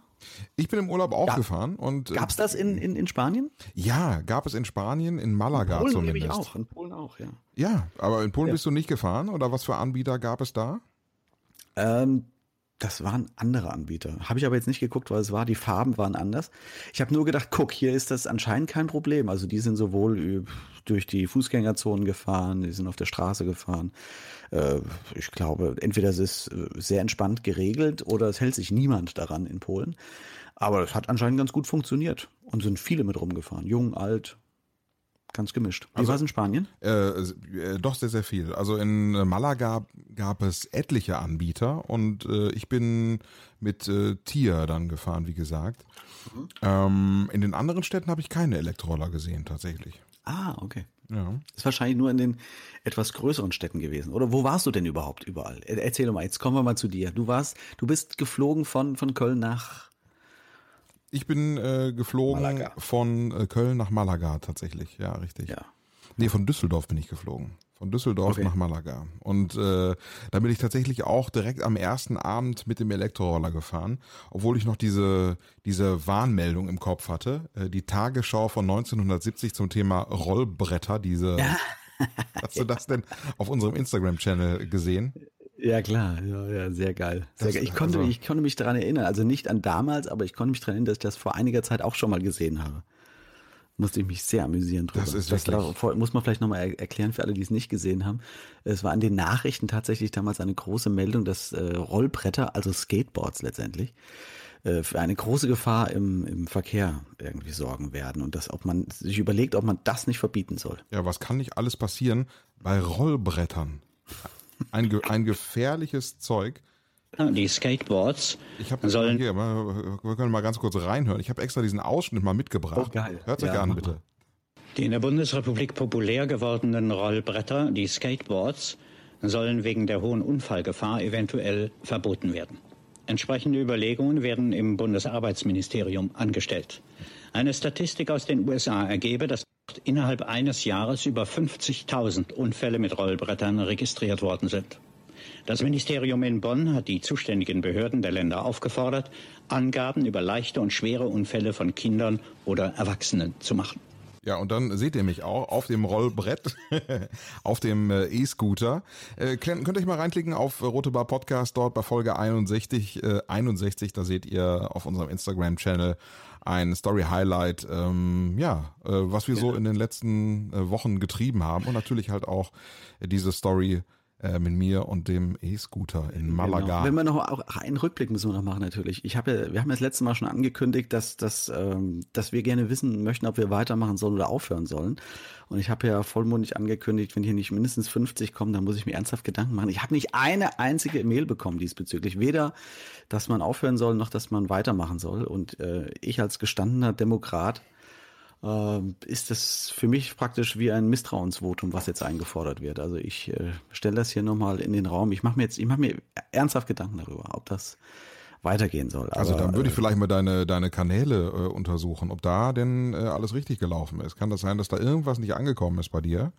Ich bin im Urlaub auch ja. gefahren und äh, gab es das in, in, in Spanien? Ja, gab es in Spanien, in Malaga in Polen zumindest. Auch, in Polen auch, ja. Ja, aber in Polen ja. bist du nicht gefahren oder was für Anbieter gab es da? Ähm, das waren andere Anbieter. Habe ich aber jetzt nicht geguckt, weil es war, die Farben waren anders. Ich habe nur gedacht, guck, hier ist das anscheinend kein Problem. Also die sind sowohl durch die Fußgängerzonen gefahren, die sind auf der Straße gefahren. Äh, ich glaube, entweder es ist äh, sehr entspannt geregelt oder es hält sich niemand daran in Polen. Aber es hat anscheinend ganz gut funktioniert und sind viele mit rumgefahren. Jung, alt, ganz gemischt. Wie also, war es in Spanien? Äh, äh, doch sehr, sehr viel. Also in Malaga gab es etliche Anbieter und äh, ich bin mit äh, Tier dann gefahren, wie gesagt. Mhm. Ähm, in den anderen Städten habe ich keine Elektroroller gesehen, tatsächlich. Ah, okay. Ja. Ist wahrscheinlich nur in den etwas größeren Städten gewesen. Oder wo warst du denn überhaupt überall? Erzähl mal, jetzt kommen wir mal zu dir. Du warst, du bist geflogen von, von Köln nach ich bin äh, geflogen Malaga. von äh, Köln nach Malaga tatsächlich, ja, richtig. Ja. Nee, von Düsseldorf bin ich geflogen. Von Düsseldorf okay. nach Malaga. Und äh, da bin ich tatsächlich auch direkt am ersten Abend mit dem Elektroroller gefahren, obwohl ich noch diese, diese Warnmeldung im Kopf hatte. Äh, die Tagesschau von 1970 zum Thema Rollbretter, diese. Ja. <laughs> Hast du das denn auf unserem Instagram-Channel gesehen? Ja, klar, ja, ja sehr geil. Sehr geil. Ich, konnte, also, ich konnte mich daran erinnern, also nicht an damals, aber ich konnte mich daran erinnern, dass ich das vor einiger Zeit auch schon mal gesehen habe. Musste ich mich sehr amüsieren drüber. Das ist das muss man vielleicht nochmal erklären für alle, die es nicht gesehen haben. Es war an den Nachrichten tatsächlich damals eine große Meldung, dass äh, Rollbretter, also Skateboards letztendlich, äh, für eine große Gefahr im, im Verkehr irgendwie sorgen werden und dass ob man sich überlegt, ob man das nicht verbieten soll. Ja, was kann nicht alles passieren bei Rollbrettern? Ein, ein gefährliches Zeug. Die Skateboards ich hab, sollen. Hier, wir können mal ganz kurz reinhören. Ich habe extra diesen Ausschnitt mal mitgebracht. Oh, geil. Hört sich ja, an, bitte. Die in der Bundesrepublik populär gewordenen Rollbretter, die Skateboards, sollen wegen der hohen Unfallgefahr eventuell verboten werden. Entsprechende Überlegungen werden im Bundesarbeitsministerium angestellt. Eine Statistik aus den USA ergebe, dass innerhalb eines Jahres über 50.000 Unfälle mit Rollbrettern registriert worden sind. Das Ministerium in Bonn hat die zuständigen Behörden der Länder aufgefordert, Angaben über leichte und schwere Unfälle von Kindern oder Erwachsenen zu machen. Ja, und dann seht ihr mich auch auf dem Rollbrett, <laughs> auf dem äh, E-Scooter. Äh, könnt, ihr euch mal reinklicken auf Rote Bar Podcast, dort bei Folge 61, äh, 61, da seht ihr auf unserem Instagram-Channel ein Story-Highlight, ähm, ja, äh, was wir so in den letzten äh, Wochen getrieben haben. Und natürlich halt auch diese Story äh, mit mir und dem E-Scooter in genau. Malaga. Genau. Wenn wir noch auch einen Rückblick müssen wir noch machen natürlich. Ich habe ja, wir haben ja das letzte Mal schon angekündigt, dass, dass, ähm, dass wir gerne wissen möchten, ob wir weitermachen sollen oder aufhören sollen. Und ich habe ja vollmundig angekündigt, wenn hier nicht mindestens 50 kommen, dann muss ich mir ernsthaft Gedanken machen. Ich habe nicht eine einzige Mail bekommen diesbezüglich. Weder, dass man aufhören soll, noch dass man weitermachen soll. Und äh, ich als gestandener Demokrat äh, ist das für mich praktisch wie ein Misstrauensvotum, was jetzt eingefordert wird. Also ich äh, stelle das hier nochmal in den Raum. Ich mache mir jetzt, ich mache mir ernsthaft Gedanken darüber, ob das weitergehen soll. Also Aber, dann würde ich äh, vielleicht mal deine, deine Kanäle äh, untersuchen, ob da denn äh, alles richtig gelaufen ist. Kann das sein, dass da irgendwas nicht angekommen ist bei dir?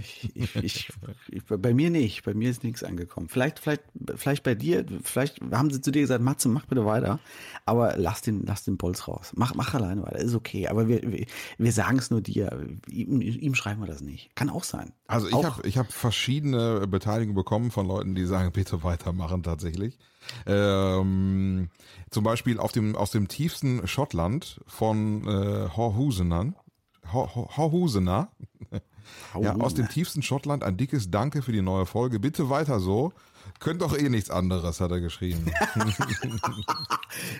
Ich, ich, ich, ich, bei mir nicht. Bei mir ist nichts angekommen. Vielleicht, vielleicht, vielleicht bei dir, vielleicht haben sie zu dir gesagt, Matze, mach bitte weiter. Aber lass den, lass den Bolz raus. Mach, mach alleine weiter. Ist okay. Aber wir, wir, wir sagen es nur dir. Ihm, ihm schreiben wir das nicht. Kann auch sein. Also ich habe ich hab verschiedene Beteiligungen bekommen von Leuten, die sagen, bitte weitermachen tatsächlich. Ähm, zum Beispiel auf dem, aus dem tiefsten Schottland von äh, Horhusener. Horhusener. Ja, aus dem tiefsten Schottland ein dickes Danke für die neue Folge. Bitte weiter so. Könnt doch eh nichts anderes, hat er geschrieben. <laughs>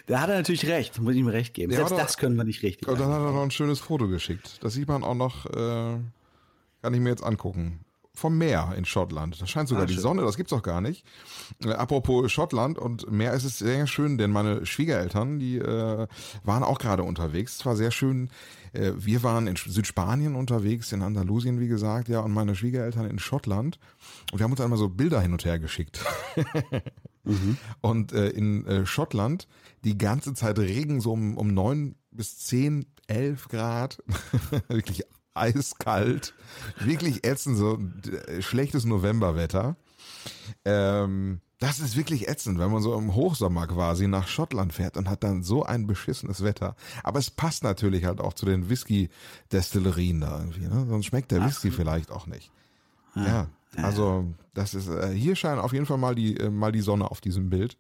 da hat er natürlich recht, muss ich ihm recht geben. Selbst das können wir nicht richtig. Und dann hat er noch ein schönes Foto geschickt. Das sieht man auch noch, äh, kann ich mir jetzt angucken vom Meer in Schottland. Da scheint sogar ah, die schön. Sonne, das gibt's doch gar nicht. Äh, apropos Schottland und Meer ist es sehr schön, denn meine Schwiegereltern, die äh, waren auch gerade unterwegs. Es war sehr schön. Äh, wir waren in Südspanien unterwegs, in Andalusien, wie gesagt, ja, und meine Schwiegereltern in Schottland. Und wir haben uns einmal so Bilder hin und her geschickt. <laughs> mhm. Und äh, in äh, Schottland die ganze Zeit Regen so um, um neun bis zehn, elf Grad. <laughs> Wirklich eiskalt, wirklich ätzend, so schlechtes Novemberwetter. Ähm, das ist wirklich ätzend, wenn man so im Hochsommer quasi nach Schottland fährt und hat dann so ein beschissenes Wetter. Aber es passt natürlich halt auch zu den Whisky-Destillerien da irgendwie, ne? Sonst schmeckt der Whisky Ach. vielleicht auch nicht. Ja, ja also das ist, äh, hier scheint auf jeden Fall mal die, äh, mal die Sonne auf diesem Bild.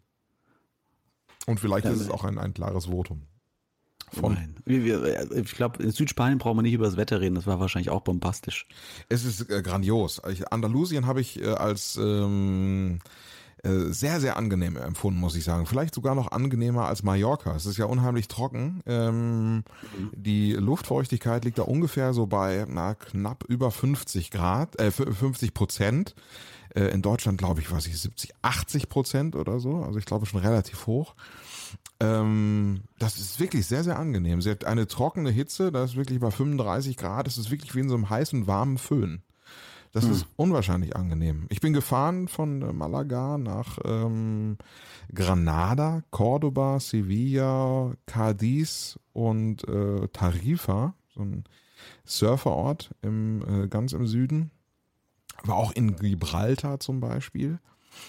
Und vielleicht ist es auch ein, ein klares Votum. Von. Nein. Ich glaube, in Südspanien brauchen wir nicht über das Wetter reden, das war wahrscheinlich auch bombastisch. Es ist äh, grandios. Andalusien habe ich äh, als ähm, äh, sehr, sehr angenehm empfunden, muss ich sagen. Vielleicht sogar noch angenehmer als Mallorca. Es ist ja unheimlich trocken. Ähm. Die Luftfeuchtigkeit liegt da ungefähr so bei na, knapp über 50 Grad, äh, 50 Prozent. Äh, in Deutschland glaube ich, weiß ich, 70, 80 Prozent oder so. Also ich glaube schon relativ hoch. Ähm, das ist wirklich sehr, sehr angenehm. Sie hat eine trockene Hitze, da ist wirklich bei 35 Grad, es ist wirklich wie in so einem heißen, warmen Föhn. Das hm. ist unwahrscheinlich angenehm. Ich bin gefahren von äh, Malaga nach ähm, Granada, Cordoba, Sevilla, Cadiz und äh, Tarifa, so ein Surferort im, äh, ganz im Süden. War auch in Gibraltar zum Beispiel.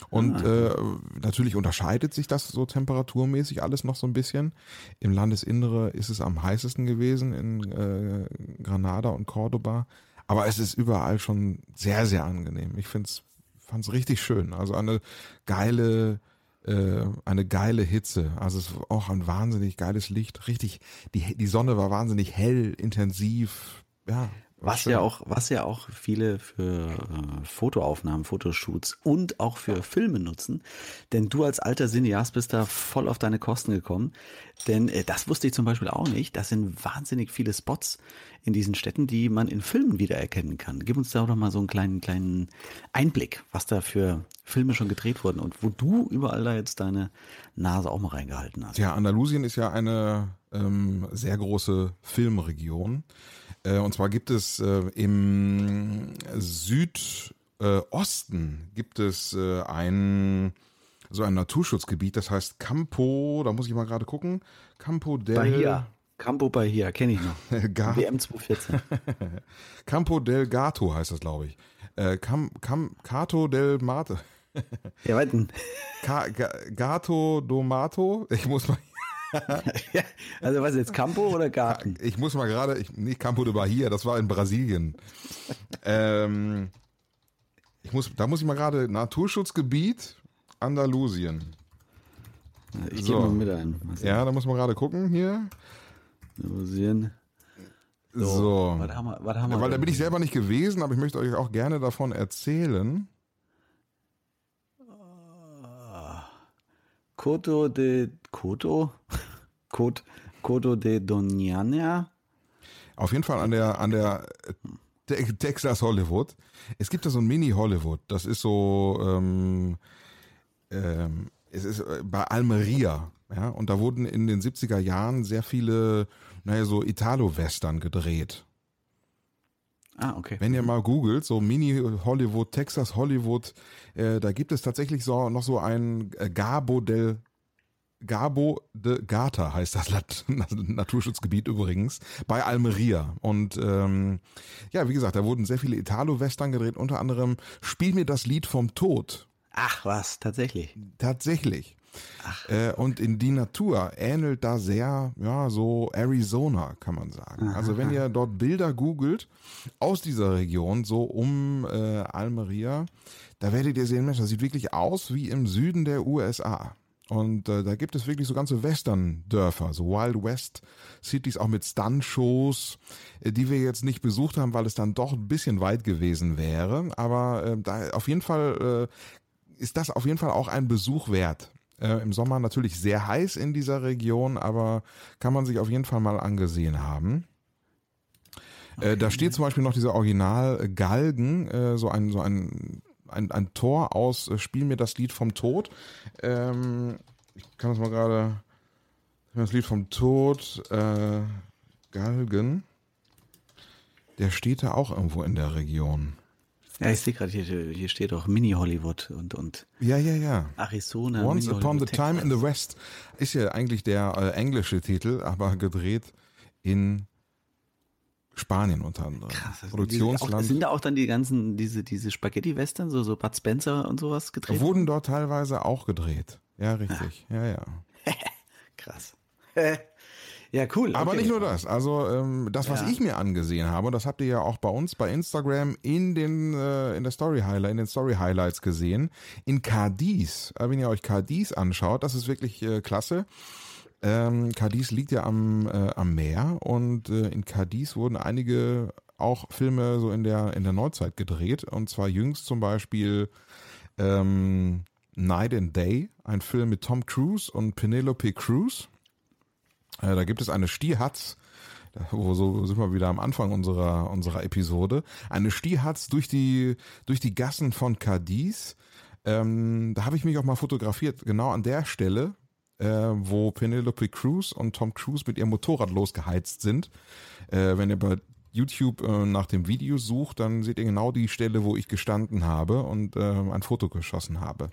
Und ah. äh, natürlich unterscheidet sich das so temperaturmäßig alles noch so ein bisschen. Im Landesinnere ist es am heißesten gewesen in äh, Granada und Cordoba. Aber es ist überall schon sehr, sehr angenehm. Ich find's, fand's richtig schön. Also eine geile, äh, eine geile Hitze. Also es war auch ein wahnsinnig geiles Licht. Richtig, die, die Sonne war wahnsinnig hell, intensiv. Ja, was ja auch, was ja auch viele für äh, Fotoaufnahmen, Fotoshoots und auch für Filme nutzen. Denn du als alter Cineast bist da voll auf deine Kosten gekommen. Denn äh, das wusste ich zum Beispiel auch nicht. Das sind wahnsinnig viele Spots in diesen Städten, die man in Filmen wiedererkennen kann. Gib uns da doch mal so einen kleinen, kleinen Einblick, was da für Filme schon gedreht wurden und wo du überall da jetzt deine Nase auch mal reingehalten hast. Ja, Andalusien ist ja eine ähm, sehr große Filmregion. Äh, und zwar gibt es äh, im Südosten gibt es äh, ein so ein Naturschutzgebiet, das heißt Campo, da muss ich mal gerade gucken, Campo del Bahia. Campo Bahia, kenne ich noch. <laughs> WM 214. <laughs> Campo del Gato heißt das, glaube ich. Äh, Cam, Cam, Cato del Mate. ja, weiten. Gato do Mato. Ich muss mal <laughs> also was jetzt, Campo oder Garten? Ich muss mal gerade, ich, nicht Campo de Bahia, das war in Brasilien. ähm, ich muss, da muss ich mal gerade, Naturschutzgebiet Andalusien. Ich so. gebe mal mit ein. Ja, da muss man gerade gucken hier. Andalusien. So. so. Was haben wir, was haben wir weil da bin ich selber nicht gewesen, aber ich möchte euch auch gerne davon erzählen. Coto de Coto? Coto <laughs> de Doniana? Auf jeden Fall an der, an der Texas Hollywood. Es gibt da so ein Mini-Hollywood. Das ist so, ähm, ähm, es ist äh, bei Almeria. Ja, und da wurden in den 70er Jahren sehr viele, naja, so Italo-Western gedreht. Ah, okay. Wenn ihr mal googelt, so Mini-Hollywood, Texas Hollywood, äh, da gibt es tatsächlich so noch so ein äh, Gabo del Gabo de Gata heißt das <laughs> Naturschutzgebiet übrigens, bei Almeria. Und ähm, ja, wie gesagt, da wurden sehr viele Italo-Western gedreht, unter anderem Spiel mir das Lied vom Tod. Ach was, tatsächlich. Tatsächlich. Äh, und in die Natur ähnelt da sehr, ja, so Arizona, kann man sagen. Aha. Also wenn ihr dort Bilder googelt aus dieser Region, so um äh, Almeria, da werdet ihr sehen, Mensch, das sieht wirklich aus wie im Süden der USA. Und äh, da gibt es wirklich so ganze Western-Dörfer, so Wild West Cities, auch mit Stunt-Shows, äh, die wir jetzt nicht besucht haben, weil es dann doch ein bisschen weit gewesen wäre. Aber äh, da auf jeden Fall äh, ist das auf jeden Fall auch ein Besuch wert. Äh, Im Sommer natürlich sehr heiß in dieser Region, aber kann man sich auf jeden Fall mal angesehen haben. Okay. Äh, da steht zum Beispiel noch dieser Original Galgen, äh, so ein so ein ein, ein Tor aus äh, Spiel mir das Lied vom Tod. Ähm, ich kann das mal gerade. Das Lied vom Tod, Galgen. Der steht da auch irgendwo in der Region. Ja, ich sehe gerade, hier, hier steht auch Mini-Hollywood und, und. Ja, ja, ja. Arizona. Once Upon the Time in the West ist ja eigentlich der äh, englische Titel, aber gedreht in Spanien unter anderem. Krass, Produktionsland. Auch, sind da auch dann die ganzen, diese, diese Spaghetti-Western, so, so Bud Spencer und sowas gedreht? Wurden dort teilweise auch gedreht. Ja, richtig. Ja, ja. ja. <laughs> Krass. <laughs> Ja, cool. Aber nicht nur das. Also ähm, das, was ja. ich mir angesehen habe, das habt ihr ja auch bei uns bei Instagram in den äh, in der Story Highlight, in den Story Highlights gesehen. In Cadiz, äh, wenn ihr euch Cadiz anschaut, das ist wirklich äh, klasse. Ähm, Cadiz liegt ja am, äh, am Meer und äh, in Cadiz wurden einige auch Filme so in der, in der Neuzeit gedreht. Und zwar jüngst zum Beispiel ähm, Night and Day, ein Film mit Tom Cruise und Penelope Cruz. Äh, da gibt es eine Stierhatz, wo so sind wir wieder am Anfang unserer, unserer Episode. Eine Stierhatz durch die, durch die Gassen von Cadiz. Ähm, da habe ich mich auch mal fotografiert, genau an der Stelle, äh, wo Penelope Cruz und Tom Cruise mit ihrem Motorrad losgeheizt sind. Äh, wenn ihr bei YouTube äh, nach dem Video sucht, dann seht ihr genau die Stelle, wo ich gestanden habe und äh, ein Foto geschossen habe.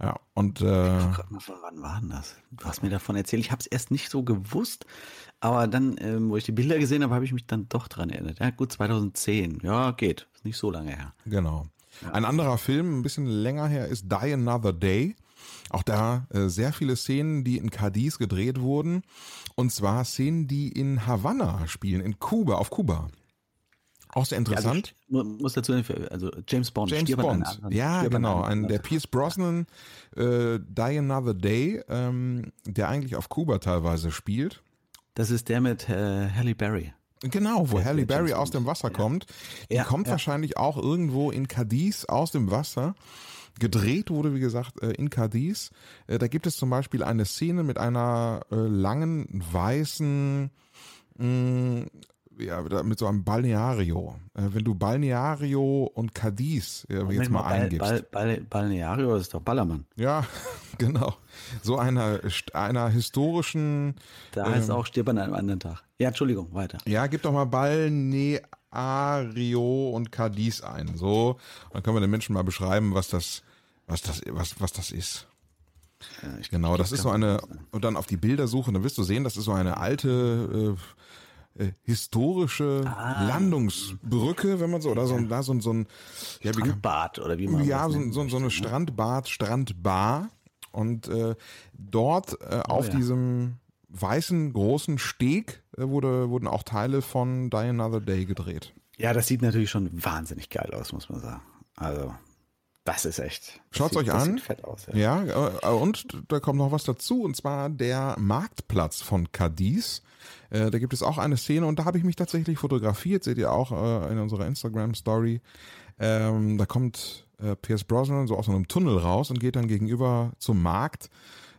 Ja, und äh, wann war denn das? Du hast mir davon erzählt. Ich habe es erst nicht so gewusst, aber dann, ähm, wo ich die Bilder gesehen habe, habe ich mich dann doch dran erinnert. Ja, gut, 2010. Ja, geht. Ist nicht so lange her. Genau. Ja. Ein anderer Film, ein bisschen länger her, ist Die Another Day. Auch da äh, sehr viele Szenen, die in Cadiz gedreht wurden. Und zwar Szenen, die in Havanna spielen, in Kuba, auf Kuba. Auch sehr interessant. Ja, also, muss dazu, also James Bond. James Bond, anderen, ja genau, ein, der Pierce Brosnan, äh, Die Another Day, ähm, der eigentlich auf Kuba teilweise spielt. Das ist der mit äh, Halle Berry. Genau, wo Halle Berry aus dem Wasser ja. kommt. Die ja, kommt wahrscheinlich auch irgendwo in Cadiz aus dem Wasser. Gedreht wurde, wie gesagt, äh, in Cadiz. Äh, da gibt es zum Beispiel eine Szene mit einer äh, langen, weißen, mm, ja, mit so einem Balneario. Wenn du Balneario und Cadiz ja, jetzt mal, mal eingibst. Bal, Bal, Balneario ist doch Ballermann. Ja, <laughs> genau. So einer, einer historischen. Da heißt ähm, auch stirb an einem anderen Tag. Ja, Entschuldigung, weiter. Ja, gib doch mal Balneario Ario und Cadiz ein. So, dann können wir den Menschen mal beschreiben, was das, was das, was, was das ist. Ja, genau, das ist so eine, und dann auf die Bildersuche, dann wirst du sehen, das ist so eine alte, äh, äh, historische ah. Landungsbrücke, wenn man so, oder so, da so, so ein, ja, Strandbad, oder wie man Ja, so, so, so eine Strandbad, Strandbar. Und äh, dort äh, Oh auf ja. diesem weißen großen Steg äh, wurde, wurden auch Teile von Die Another Day gedreht. Ja, das sieht natürlich schon wahnsinnig geil aus, muss man sagen. Also, das ist echt. Schaut's sieht, euch das an. Sieht fett aus, ja. Ja, äh, und da kommt noch was dazu, und zwar der Marktplatz von Cadiz. Äh, da gibt es auch eine Szene und da habe ich mich tatsächlich fotografiert, seht ihr auch äh, in unserer Instagram-Story. Ähm, da kommt äh, Pierce Brosnan so aus einem Tunnel raus und geht dann gegenüber zum Markt.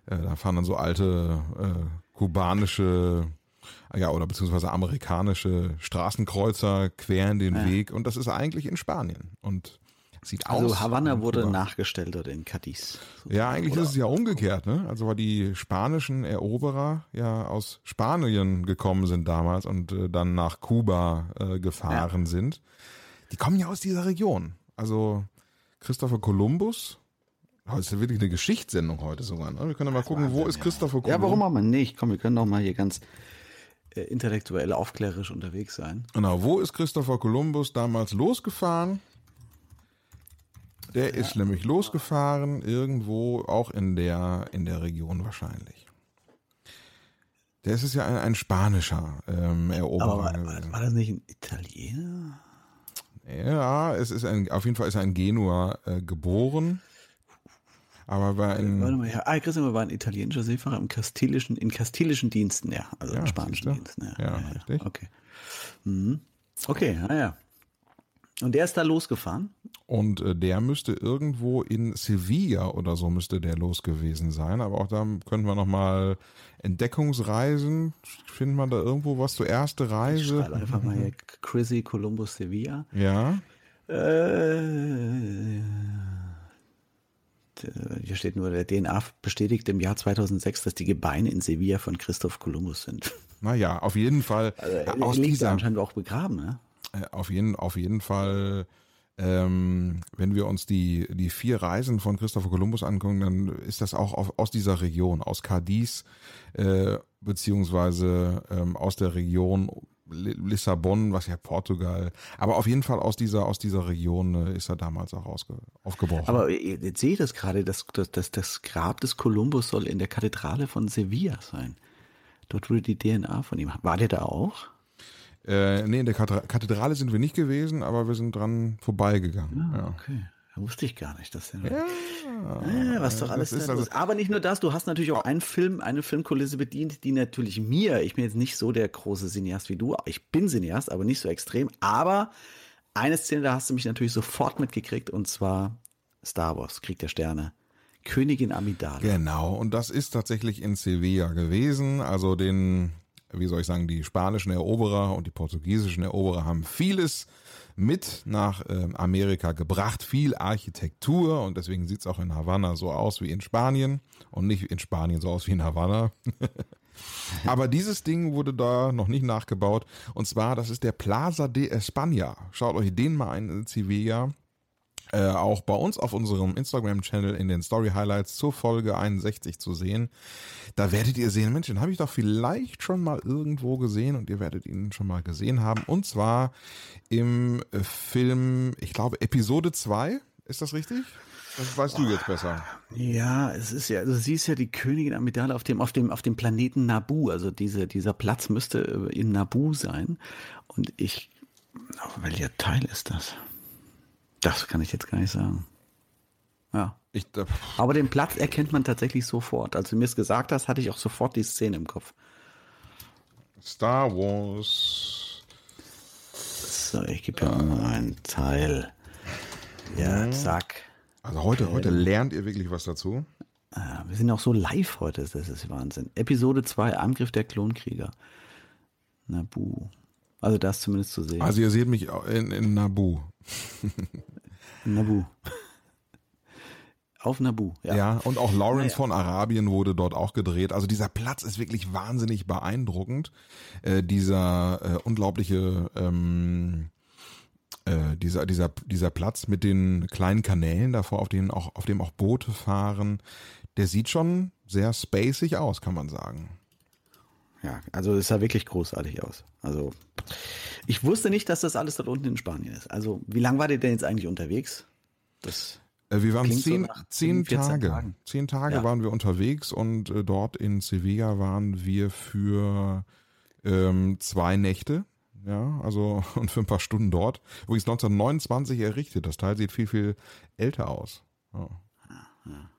Äh, da fahren dann so alte äh, kubanische ah ja, oder beziehungsweise amerikanische Straßenkreuzer queren den Weg und das ist eigentlich in Spanien und sieht aus. Also Havanna wurde Kuba. nachgestellt oder in Cadiz. Ja, eigentlich ist es ja umgekehrt, ne? Also weil die spanischen Eroberer ja aus Spanien gekommen sind damals und äh, dann nach Kuba äh, gefahren sind. Die kommen ja aus dieser Region. Also Christopher Columbus, oh, das ist ja wirklich eine Geschichtssendung heute sogar. Ne? Wir können ja mal gucken, wo ist Christopher Columbus? Ja, warum auch mal nicht? Komm, wir können doch mal hier ganz äh, intellektuell aufklärerisch unterwegs sein. Genau, wo ist Christopher Columbus damals losgefahren? Der ist nämlich losgefahren, irgendwo auch in der, in der Region wahrscheinlich. Der ist es ja ein, ein spanischer ähm, Eroberer Aber war, gewesen. war das nicht ein Italiener? Ja, es ist ein, auf jeden Fall ist er in Genua äh, geboren. Aber war Warte in, mal, ja, ah, Christian war ein italienischer Seefahrer im kastilischen, in kastilischen Diensten, ja, also Ja, in spanischen siehst du? Diensten, ja. Ja, richtig. Okay. Mhm. Okay, naja. Und der ist da losgefahren? und äh, der müsste irgendwo in Sevilla oder so müsste der los gewesen sein. Aber auch da könnten wir nochmal Entdeckungsreisen. Findet man da irgendwo was zur erste Ich Reise? einfach mal hier Chrissy Columbus Sevilla. Ja. Äh, hier steht nur, der DNA bestätigt im Jahr 2006, dass die Gebeine in Sevilla von Christoph Kolumbus sind. Naja, auf jeden Fall Also, aus liegt dieser, anscheinend auch begraben, ne? Äh, auf jeden, auf jeden Fall, ähm, wenn wir uns die, die vier Reisen von Christopher Columbus angucken, dann ist das auch auf, aus dieser Region, aus Cadiz, äh, beziehungsweise ähm, aus der Region Li- Lissabon, was ja Portugal, aber auf jeden Fall aus dieser, aus dieser Region äh, ist er damals auch ausge, aufgebrochen. Aber jetzt sehe ich das gerade, dass das, das, das Grab des Kolumbus soll in der Kathedrale von Sevilla sein. Dort wurde die DNA von ihm. War der da auch? Äh, nee, in der Kathedra- Kathedrale sind wir nicht gewesen, aber wir sind dran vorbeigegangen. ja. Okay. Wusste ich gar nicht, dass der. Ja, ja, was doch alles ist also-. Aber nicht nur das, du hast natürlich auch einen Film, eine Filmkulisse bedient, die natürlich mir, ich bin jetzt nicht so der große Cineast wie du, ich bin Cineast, aber nicht so extrem, aber eine Szene, da hast du mich natürlich sofort mitgekriegt und zwar Star Wars, Krieg der Sterne. Königin Amidala. Genau, und das ist tatsächlich in Sevilla gewesen. Also den, wie soll ich sagen, die spanischen Eroberer und die portugiesischen Eroberer haben vieles mit nach ähm, Amerika gebracht, viel Architektur und deswegen sieht's auch in Havanna so aus wie in Spanien und nicht in Spanien so aus wie in Havanna. <laughs> Aber dieses Ding wurde da noch nicht nachgebaut und zwar, das ist der Plaza de España. Schaut euch den mal ein in Sevilla äh, auch bei uns auf unserem Instagram-Channel in den Story-Highlights zur Folge 61 zu sehen. Da werdet ihr sehen, Mensch, den habe ich doch vielleicht schon mal irgendwo gesehen und ihr werdet ihn schon mal gesehen haben. Und zwar im äh, Film, ich glaube, Episode 2. Ist das richtig? Das weißt du jetzt besser. Ja, es ist ja, du siehst ja die Königin Amidala auf dem, auf dem, auf dem Planeten Nabu. Also diese, dieser Platz müsste äh, in Nabu sein. Und ich, oh, welcher Teil ist das? Das kann ich jetzt gar nicht sagen. Ja. Ich, äh, Aber den Platz erkennt man tatsächlich sofort. Als du mir es gesagt hast, hatte ich auch sofort die Szene im Kopf. Star Wars. So, ich gebe ja mal einen Teil. Ja, zack. Also heute, heute lernt ihr wirklich was dazu. Ah, wir sind auch so live heute, das ist Wahnsinn. Episode 2, Angriff der Klonkrieger. Nabu. Also das zumindest zu sehen. Also ihr seht mich in, in Nabu. Nabu. Auf Nabu, ja. Ja, und auch Lawrence Naja. von Arabien wurde dort auch gedreht. Also dieser Platz ist wirklich wahnsinnig beeindruckend. Äh, dieser äh, unglaubliche, ähm, äh, dieser, dieser, dieser Platz mit den kleinen Kanälen davor, auf denen auch, auf dem auch Boote fahren, der sieht schon sehr spacig aus, kann man sagen. Ja, also es sah wirklich großartig aus. Also ich wusste nicht, dass das alles dort unten in Spanien ist. Also wie lange war ihr denn jetzt eigentlich unterwegs? Das Äh, wir waren zehn, so zehn Tage. Tagen. Zehn Tage ja. waren wir unterwegs und äh, dort in Sevilla waren wir für ähm, zwei Nächte. Ja, also <laughs> und für ein paar Stunden dort. Übrigens 1929 errichtet. Das Teil sieht viel, viel älter aus. Ja. Ja.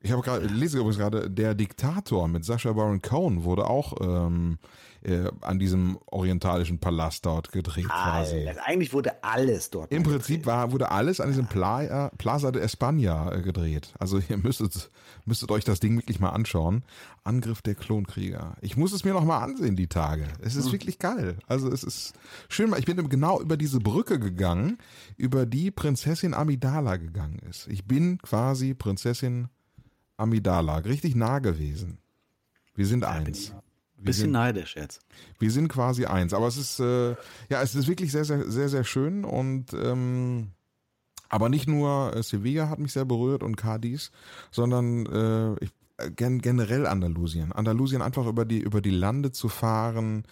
Ich habe gerade, lese übrigens gerade, der Diktator mit Sascha Baron Cohen wurde auch ähm, äh, an diesem orientalischen Palast dort gedreht quasi. Also eigentlich wurde alles dort. Im Prinzip war, wurde alles an diesem Playa, Plaza de España äh, gedreht. Also ihr müsstet, müsstet euch das Ding wirklich mal anschauen. Angriff der Klonkrieger. Ich muss es mir noch mal ansehen, die Tage. Es ist hm. wirklich geil. Also es ist schön. Ich bin genau über diese Brücke gegangen, über die Prinzessin Amidala gegangen ist. Ich bin quasi Prinzessin Amidala. Richtig nah gewesen. Wir sind ja, eins. Bisschen sind, neidisch jetzt. Wir sind quasi eins, aber es ist äh, ja, es ist wirklich sehr, sehr, sehr, sehr schön und ähm, aber nicht nur äh, Sevilla hat mich sehr berührt und Cadiz, sondern äh, ich, gen, generell Andalusien. Andalusien einfach über die über die Lande zu fahren,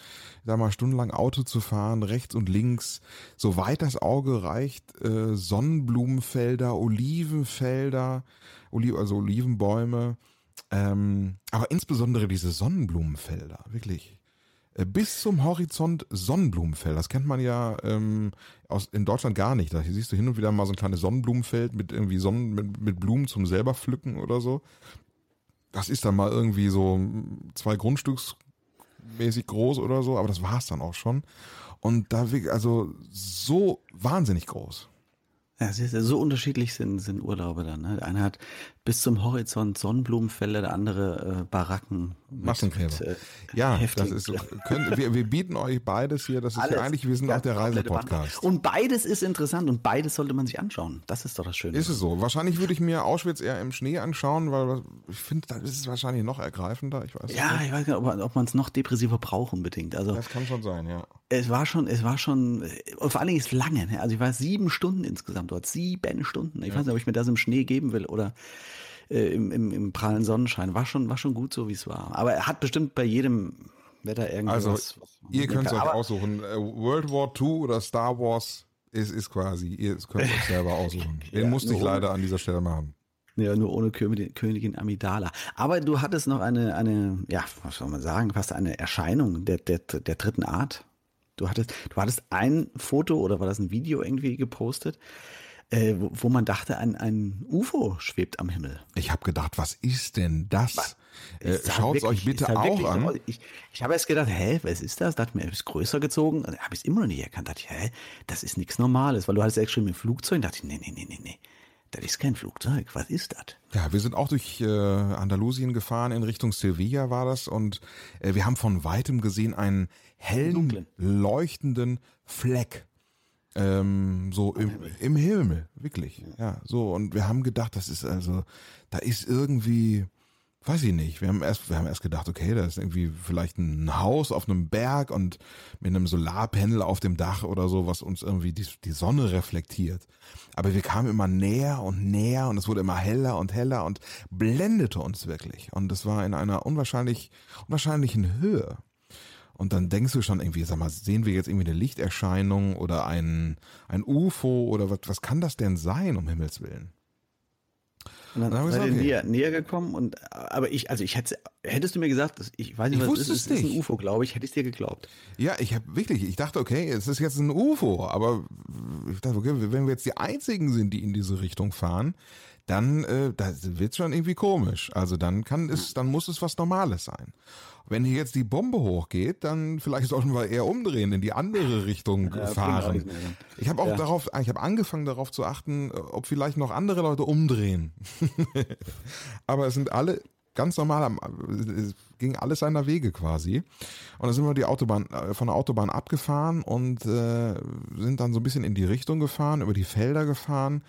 sag mal stundenlang Auto zu fahren, rechts und links, so weit das Auge reicht, äh, Sonnenblumenfelder, Olivenfelder, Oli also Olivenbäume ähm, aber insbesondere diese Sonnenblumenfelder, wirklich. Äh, bis zum Horizont Sonnenblumenfelder. Das kennt man ja ähm, aus, in Deutschland gar nicht. Da siehst du hin und wieder mal so ein kleines Sonnenblumenfeld mit irgendwie Sonnen, mit, mit Blumen zum selber pflücken oder so. Das ist dann mal irgendwie so zwei Grundstücksmäßig groß oder so, aber das war's dann auch schon. Und da, also so wahnsinnig groß. Ja, so unterschiedlich sind, sind Urlaube dann. Ne? Der eine hat bis zum Horizont Sonnenblumenfelder, der andere äh, Baracken. Massenkrämer. Äh, ja, das ist. Können, wir, wir bieten euch beides hier. Das ist Alles, ja eigentlich, wir sind auch der Reisepodcast. Und beides ist interessant und beides sollte man sich anschauen. Das ist doch das Schöne. Ist es so. Wahrscheinlich würde ich mir Auschwitz eher im Schnee anschauen, weil ich finde, da ist es wahrscheinlich noch ergreifender. Ich weiß ja, nicht. ich weiß nicht, ob, ob man es noch depressiver braucht unbedingt. Also, das kann schon sein, ja. Es war schon, es war schon, vor allen Dingen ist lange. Ne? Also ich war sieben Stunden insgesamt dort. Sieben Stunden. Ich ja. weiß nicht, ob ich mir das im Schnee geben will oder äh, im, im, im prallen Sonnenschein. War schon, war schon gut so, wie es war. Aber er hat bestimmt bei jedem Wetter irgendwas. Also, ihr könnt es euch aussuchen. Äh, World War II oder Star Wars ist, ist quasi, ihr könnt euch selber aussuchen. <laughs> Den ja, musste ich leider an dieser Stelle machen. Ja, nur ohne Königin Amidala. Aber du hattest noch eine, eine, ja, was soll man sagen, fast eine Erscheinung der, der, der dritten Art. Du hattest, du hattest ein Foto oder war das ein Video irgendwie gepostet, äh, wo, wo, man dachte, ein, ein UFO schwebt am Himmel. Ich habe gedacht, was ist denn das? Äh, Schaut es euch bitte auch an. Ich, ich habe erst gedacht, hä, was ist das? Dachte mir, ist größer gezogen. Habe ich es immer noch nicht erkannt. Dachte ich, hä, das ist nichts Normales, weil du hattest ja geschrieben mit Flugzeug. Dachte ich, nee, nee, nee, nee, nee. Das ist kein Flugzeug. Was ist das? Ja, wir sind auch durch äh, Andalusien gefahren, in Richtung Sevilla war das. Und äh, wir haben von weitem gesehen einen hellen, Dunklen. leuchtenden Fleck ähm, so im, im Himmel, wirklich. Ja, so. Und wir haben gedacht, das ist also, da ist irgendwie, weiß ich nicht. Wir haben erst, wir haben erst gedacht, okay, da ist irgendwie vielleicht ein Haus auf einem Berg und mit einem Solarpanel auf dem Dach oder so, was uns irgendwie die, die Sonne reflektiert. Aber wir kamen immer näher und näher und es wurde immer heller und heller und blendete uns wirklich. Und es war in einer unwahrscheinlich, unwahrscheinlichen Höhe. Und dann denkst du schon irgendwie, sag mal, sehen wir jetzt irgendwie eine Lichterscheinung oder ein, ein UFO oder was, was kann das denn sein, um Himmels Willen? Und dann, dann seid ihr okay. näher, näher gekommen und aber ich, also ich hätte, hättest du mir gesagt, ich weiß nicht, was es ist, es ist ein UFO, glaube ich, hätte ich dir geglaubt. Ja, ich habe wirklich, ich dachte, okay, es ist jetzt ein UFO, aber ich dachte, okay, wenn wir jetzt die einzigen sind, die in diese Richtung fahren, dann äh, da wird schon irgendwie komisch. Also dann kann es, dann muss es was Normales sein. Wenn hier jetzt die Bombe hochgeht, dann vielleicht sollten wir eher umdrehen, in die andere Richtung ja, fahren. Ich habe auch ja. darauf, ich habe angefangen darauf zu achten, ob vielleicht noch andere Leute umdrehen. <laughs> Aber es sind alle ganz normal, es ging alles seiner Wege quasi. Und dann sind wir die Autobahn, äh, von der Autobahn abgefahren und äh, sind dann so ein bisschen in die Richtung gefahren, über die Felder gefahren.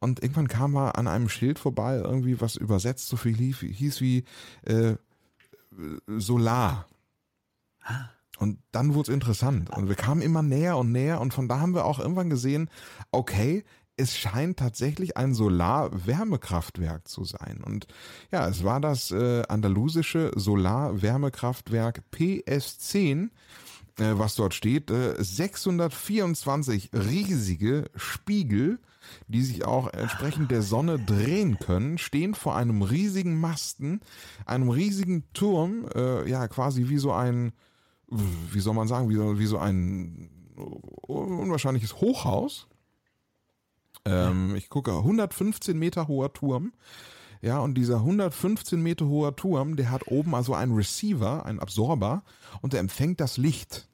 Und irgendwann kam wir an einem Schild vorbei, irgendwie was übersetzt so viel hieß, hieß wie äh, Solar. Und dann wurde es interessant. Und wir kamen immer näher und näher. Und von da haben wir auch irgendwann gesehen, okay, es scheint tatsächlich ein Solar-Wärmekraftwerk zu sein. Und ja, es war das äh, andalusische Solar-Wärmekraftwerk PS10, äh, was dort steht. Äh, 624 riesige Spiegel die sich auch entsprechend der Sonne drehen können, stehen vor einem riesigen Masten, einem riesigen Turm, äh, ja quasi wie so ein, wie soll man sagen, wie so, wie so ein unwahrscheinliches Hochhaus. Ähm, ich gucke, 115 Meter hoher Turm. Ja, und dieser 115 Meter hoher Turm, der hat oben also einen Receiver, einen Absorber, und der empfängt das Licht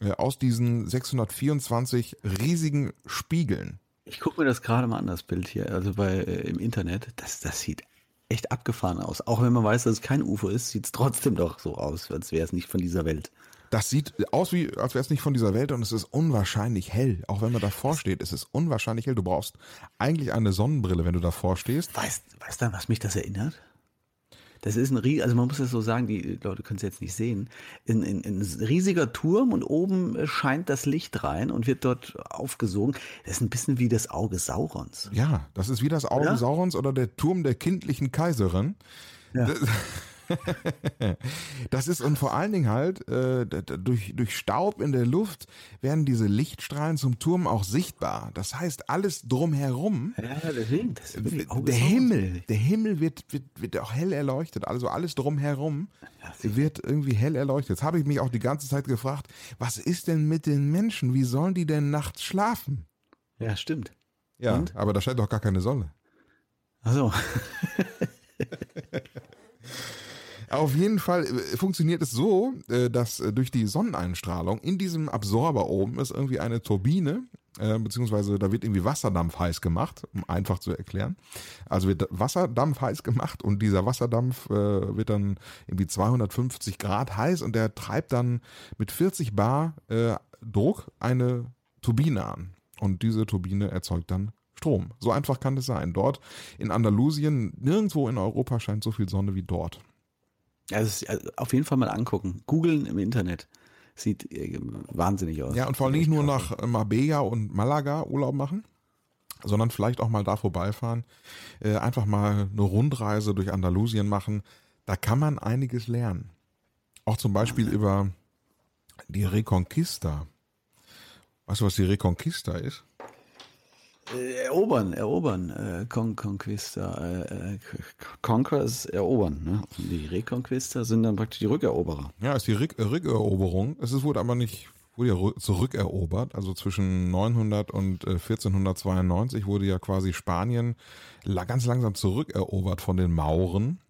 äh, aus diesen 624 riesigen Spiegeln. Ich gucke mir das gerade mal an, das Bild hier, also bei äh, im Internet. Das, das sieht echt abgefahren aus. Auch wenn man weiß, dass es kein UFO ist, sieht es trotzdem doch so aus, als wäre es nicht von dieser Welt. Das sieht aus wie, als wäre es nicht von dieser Welt und es ist unwahrscheinlich hell. Auch wenn man davor steht, ist es unwahrscheinlich hell. Du brauchst eigentlich eine Sonnenbrille, wenn du davor stehst. Weißt, weißt du, was mich das erinnert? Das ist ein riesiger, also man muss das so sagen, die Leute können es jetzt nicht sehen, ein, ein, ein, riesiger Turm und oben äh, scheint das Licht rein und wird dort aufgesogen. Das ist ein bisschen wie das Auge Saurons. Ja, das ist wie das Auge ja? Saurons oder der Turm der kindlichen Kaiserin. Ja. Das, <laughs> das ist und vor allen Dingen halt äh, durch, durch Staub in der Luft werden diese Lichtstrahlen zum Turm auch sichtbar. Das heißt, alles drumherum. Ja, deswegen. Das der Himmel, der Himmel wird, wird, wird auch hell erleuchtet. Also alles drumherum wird irgendwie hell erleuchtet. Jetzt habe ich mich auch die ganze Zeit gefragt, was ist denn mit den Menschen? Wie sollen die denn nachts schlafen? Ja, stimmt. Ja, und? aber da scheint doch gar keine Sonne. Ach so. <laughs> Auf jeden Fall äh, funktioniert es so, äh, dass äh, durch die Sonneneinstrahlung in diesem Absorber oben ist irgendwie eine Turbine, beziehungsweise da wird irgendwie Wasserdampf heiß gemacht, um einfach zu erklären. Also wird Wasserdampf heiß gemacht und dieser Wasserdampf wird dann irgendwie 250 Grad heiß und der treibt dann mit 40 Bar Druck eine Turbine an. Und diese Turbine erzeugt dann Strom. So einfach kann es sein. Dort in Andalusien, nirgendwo in Europa scheint so viel Sonne wie dort. Also, auf jeden Fall mal angucken. Googeln im Internet. Sieht äh, wahnsinnig aus. Ja, und vor allem nicht nur nach Marbella und Malaga Urlaub machen, sondern vielleicht auch mal da vorbeifahren. Äh, einfach mal eine Rundreise durch Andalusien machen. Da kann man einiges lernen. Auch zum Beispiel über die Reconquista. Weißt du, was die Reconquista ist? Äh, erobern, erobern, äh, Con Conquista, äh, äh, Conquer ist erobern, ne? Und die Reconquista sind dann praktisch die Rückeroberer. Ja, ist die Rück Rückeroberung. Es ist wohl aber nicht, wurde ja zurückerobert. Also zwischen 900 und äh, 1492 wurde ja quasi Spanien ganz langsam zurückerobert von den Mauren.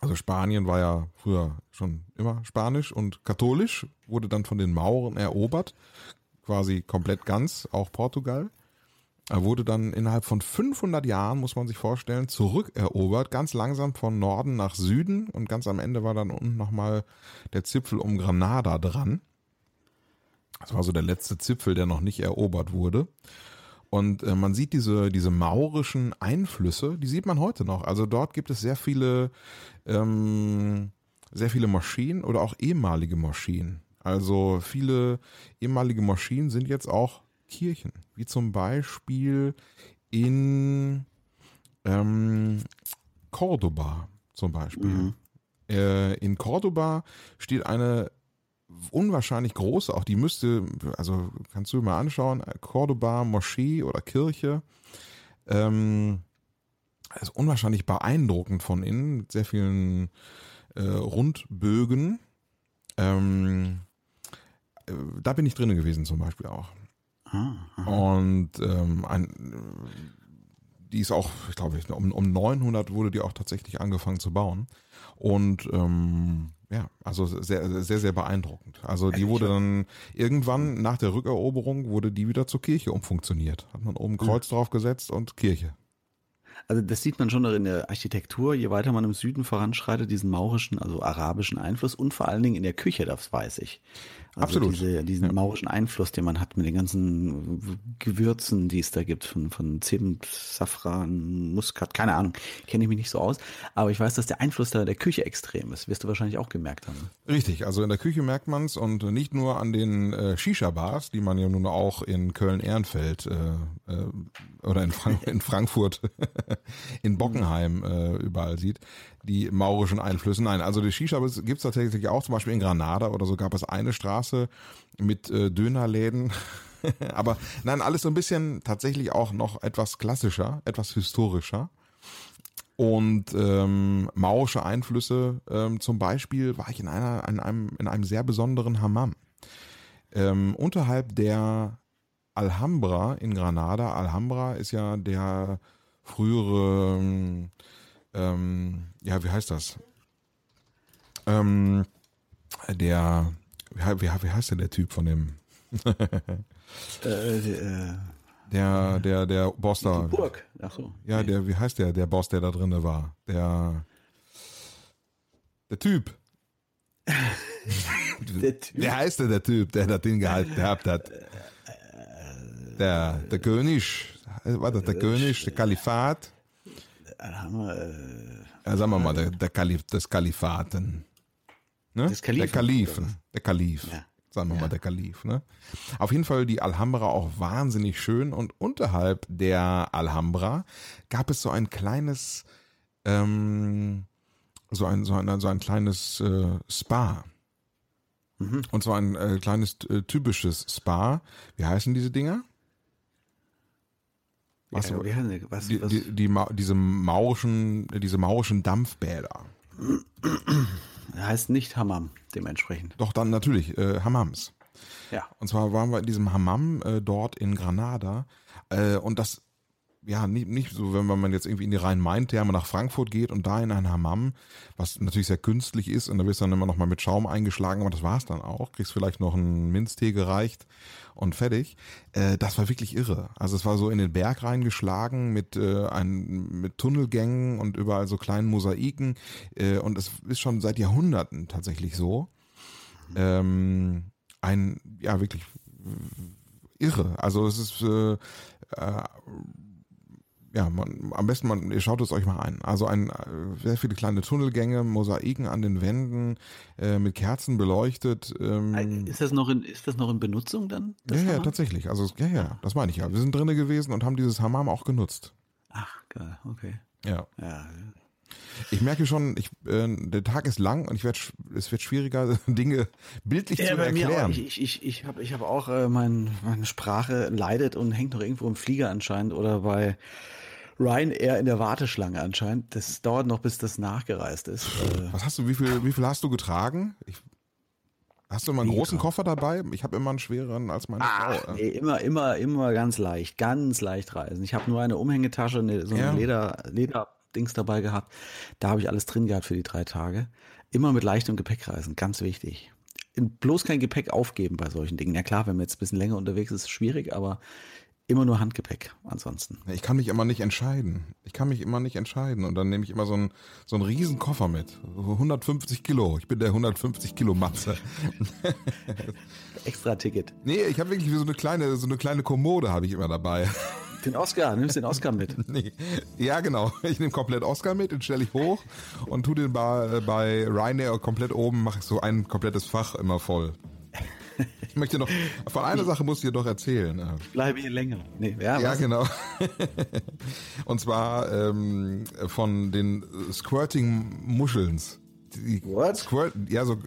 Also Spanien war ja früher schon immer spanisch und katholisch, wurde dann von den Mauren erobert, quasi komplett ganz, auch Portugal. Er wurde dann innerhalb von 500 Jahren, muss man sich vorstellen, zurückerobert, ganz langsam von Norden nach Süden und ganz am Ende war dann unten nochmal der Zipfel um Granada dran. Das war so der letzte Zipfel, der noch nicht erobert wurde. Und äh, man sieht diese, diese maurischen Einflüsse, die sieht man heute noch. Also dort gibt es sehr viele, ähm, sehr viele Maschinen oder auch ehemalige Maschinen. Also viele ehemalige Maschinen sind jetzt auch Kirchen, wie zum Beispiel in ähm, Cordoba zum Beispiel. Mhm. Äh, in Cordoba steht eine unwahrscheinlich große, auch die müsste, also kannst du mal anschauen, Cordoba Moschee oder Kirche. Ähm, ist unwahrscheinlich beeindruckend von innen, mit sehr vielen äh, Rundbögen. Ähm, äh, da bin ich drinnen gewesen zum Beispiel auch. Und ähm, ein, die ist auch, ich glaube, um, um 900 wurde die auch tatsächlich angefangen zu bauen. Und ähm, ja, also sehr, sehr, sehr beeindruckend. Also die wurde dann irgendwann nach der Rückeroberung wurde die wieder zur Kirche umfunktioniert. Hat man oben Kreuz drauf gesetzt und Kirche. Also das sieht man schon noch in der Architektur, je weiter man im Süden voranschreitet, diesen maurischen, also arabischen Einfluss und vor allen Dingen in der Küche, das weiß ich. Also Absolut. Diese, diesen ja. maurischen Einfluss, den man hat mit den ganzen Gewürzen, die es da gibt, von, von Zimt, Safran, Muskat, keine Ahnung, kenne ich mich nicht so aus. Aber ich weiß, dass der Einfluss da der Küche extrem ist. Wirst du wahrscheinlich auch gemerkt haben. Richtig, also in der Küche merkt man es und nicht nur an den äh, Shisha-Bars, die man ja nun auch in Köln-Ehrenfeld äh, äh, oder in, Frank in Frankfurt, <laughs> in Bockenheim äh, überall sieht die maurischen Einflüsse. Nein, also die Shisha gibt es tatsächlich auch, zum Beispiel in Granada oder so gab es eine Straße mit äh, Dönerläden, <laughs> Aber nein, alles so ein bisschen tatsächlich auch noch etwas klassischer, etwas historischer. Und ähm, maurische Einflüsse, ähm, zum Beispiel war ich in einer, in einem, in einem sehr besonderen Hammam. Ähm, unterhalb der Alhambra in Granada. Alhambra ist ja der frühere, ähm, ja, wie heißt das? Ähm, der, wie, wie, wie heißt denn der Typ von dem? äh, äh, der, der, der Boss da. Die Burg. Ach so. Ja, der, wie heißt der, der Boss, der da drinne war? Der, der Typ. <laughs> der Typ. Der heißt der, der Typ, der das Ding gehalten gehabt hat. Der, der König, war das der König, der Kalifat? Ja, sagen wir mal, der, der Kalif, des Kalifaten. Ne? Des Kalifen. Der Kalifen. Der Kalif. Ja. Sagen wir ja. mal, der Kalif. Ne? Auf jeden Fall die Alhambra auch wahnsinnig schön und unterhalb der Alhambra gab es so ein kleines, ähm, so ein, so ein, so ein kleines äh, Spa. Mhm. Und zwar ein äh, kleines äh, typisches Spa. Wie heißen diese Dinger? Was, ja, was, was, die, die, die, diese maurischen, diese maurischen Dampfbäder. Heißt nicht Hammam, dementsprechend. Doch, dann natürlich, äh, Hammams. Ja. Und zwar waren wir in diesem Hammam äh, dort in Granada. Äh, und das ja, nicht, nicht so, wenn man jetzt irgendwie in die Rhein-Main-Therme nach Frankfurt geht und da in ein Hammam, was natürlich sehr künstlich ist und da wirst du dann immer noch mal mit Schaum eingeschlagen, aber das war's dann auch. Kriegst vielleicht noch einen Minztee gereicht und fertig. Äh, das war wirklich irre. Also es war so in den Berg reingeschlagen mit, äh, ein, mit Tunnelgängen und überall so kleinen Mosaiken äh, und es ist schon seit Jahrhunderten tatsächlich so. Ähm, ein, ja, wirklich irre. Also es ist äh, äh, ja, man, am besten man, ihr schaut es euch mal ein. Also ein äh, sehr viele kleine Tunnelgänge, Mosaiken an den Wänden, äh, mit Kerzen beleuchtet. Ähm, ist das noch in, ist das noch in Benutzung dann? Ja, ja, tatsächlich. Also ja, ja, das meine ich ja. Wir sind drinnen gewesen und haben dieses Hammam auch genutzt. Ach, geil, okay. Ja. ja. Ich merke schon, ich, äh, der Tag ist lang und ich werd, es wird schwieriger, <laughs> Dinge bildlich ja, zu erklären. Ich ich, ich habe ich hab auch, äh, mein, meine Sprache leidet und hängt noch irgendwo im Flieger anscheinend oder bei Ryanair in der Warteschlange anscheinend. Das dauert noch, bis das nachgereist ist. Äh, Was hast du, wie viel, wie viel hast du getragen? Ich, hast du immer einen großen Koffer dabei? Ich habe immer einen schwereren als meine Ach, Frau. Nee, immer, immer, immer ganz leicht, ganz leicht reisen. Ich habe nur eine Umhängetasche, eine, so ein ja. Leder, Lederdings dabei gehabt. Da habe ich alles drin gehabt für die drei Tage. Immer mit leichtem Gepäck reisen, ganz wichtig. Bloß kein Gepäck aufgeben bei solchen Dingen. Ja klar, wenn man jetzt ein bisschen länger unterwegs ist, ist es schwierig, aber immer nur Handgepäck ansonsten. Ich kann mich immer nicht entscheiden. Ich kann mich immer nicht entscheiden. Und dann nehme ich immer so einen, so einen riesen Koffer mit. 150 Kilo. Ich bin der 150 Kilo Matze. <laughs> Extra Ticket. Nee, ich habe wirklich so eine kleine, so eine kleine Kommode habe ich immer dabei. Den Oscar, nimmst den Oscar mit. <laughs> Nee. Ja, genau. Ich nehme komplett Oscar mit, den stelle ich hoch und tu den bei, bei Ryanair komplett oben, mache ich so ein komplettes Fach immer voll. Ich möchte noch, von einer Sache muss ich dir doch erzählen. Bleibe hier länger. Nee, ja, ja genau. <laughs> Und zwar ähm, von den Squirting-Muschelns. What? Squirt, ja, so,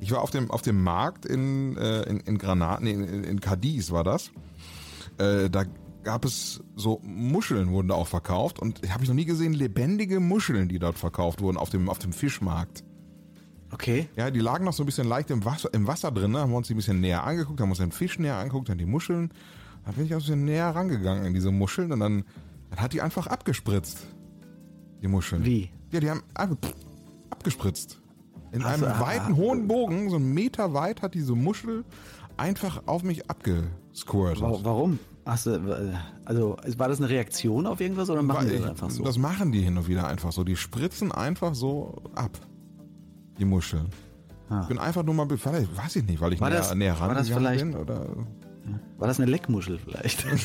ich war auf dem, auf dem Markt in, äh, in, in Granat, nee, in, in Cadiz war das. Äh, da gab es so Muscheln wurden da auch verkauft und habe ich noch nie gesehen, lebendige Muscheln, die dort verkauft wurden auf dem, auf dem Fischmarkt. Okay. Ja, die lagen noch so ein bisschen leicht im Wasser, im Wasser drin, ne? haben wir uns die ein bisschen näher angeguckt, haben uns den Fisch näher angeguckt, dann die Muscheln. Da bin ich auch ein bisschen näher rangegangen in diese Muscheln und dann, dann hat die einfach abgespritzt. Die Muscheln. Wie? Ja, die haben abgespritzt. In Ach, einem ah, weiten, hohen Bogen, so einen Meter weit, hat diese Muschel einfach auf mich abgesquirtet. Warum? Achso, also war das eine Reaktion auf irgendwas oder machen die das einfach so? Das machen die hin und wieder einfach so. Die spritzen einfach so ab die Muscheln. Ah. Ich bin einfach nur mal, weiß ich nicht, weil ich war näher, das, näher rangegangen bin. Oder? War das eine Leckmuschel vielleicht? <laughs>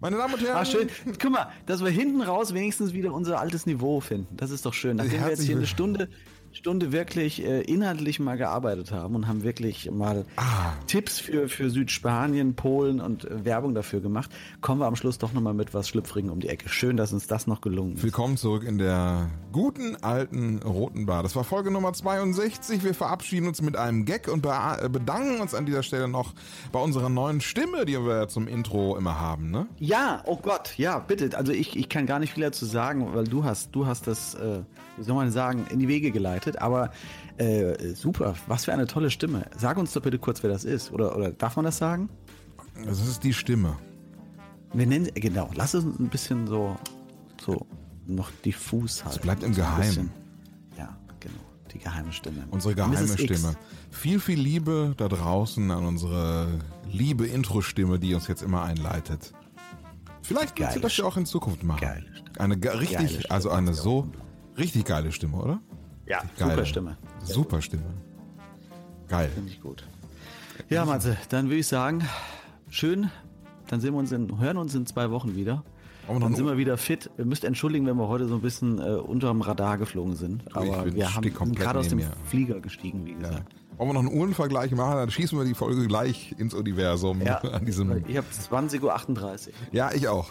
Meine Damen und Herren. Ach, schön. Guck mal, dass wir hinten raus wenigstens wieder unser altes Niveau finden. Das ist doch schön. Nachdem wir jetzt hier eine Stunde, Stunde wirklich äh, inhaltlich mal gearbeitet haben und haben wirklich mal ah. Tipps für, für Südspanien, Polen und äh, Werbung dafür gemacht, kommen wir am Schluss doch nochmal mit was Schlüpfrigen um die Ecke. Schön, dass uns das noch gelungen ist. Willkommen zurück in der guten alten Roten Bar. Das war Folge Nummer 62. Wir verabschieden uns mit einem Gag und äh, bedanken uns an dieser Stelle noch bei unserer neuen Stimme, die wir zum Intro immer haben, ne? Ja, oh Gott, ja, bitte. Also ich, ich kann gar nicht viel dazu sagen, weil du hast, du hast das, äh, wie soll man sagen, in die Wege geleitet. Aber äh, super, was für eine tolle Stimme. Sag uns doch bitte kurz, wer das ist. Oder, oder darf man das sagen? Das ist die Stimme. Wir nennen, genau, lass es ein bisschen so, so noch diffus halten. Es bleibt im Geheimen. Ja, genau, die geheime Stimme. Unsere geheime Stimme. Viel, viel Liebe da draußen an unsere liebe Intro-Stimme, die uns jetzt immer einleitet. Vielleicht kannst du das ja auch in Zukunft machen. Geile Stimme. Eine richtig, also eine so richtig geile Stimme, oder? Ja, geile. super Stimme. Super Stimme. Geil. Finde ich gut. Ja, Matze, dann würde ich sagen, schön. Dann sehen wir uns in, hören uns in zwei Wochen wieder. Dann sind wir wieder fit. Ihr müsst entschuldigen, wenn wir heute so ein bisschen äh, unterm Radar geflogen sind. Aber wir haben gerade aus dem mir. Flieger gestiegen, wie gesagt. Ja. Wollen wir noch einen Uhrenvergleich machen? Dann schießen wir die Folge gleich ins Universum. Ja, <laughs> an diesem ich habe 20.38 Uhr. Ja, ich auch.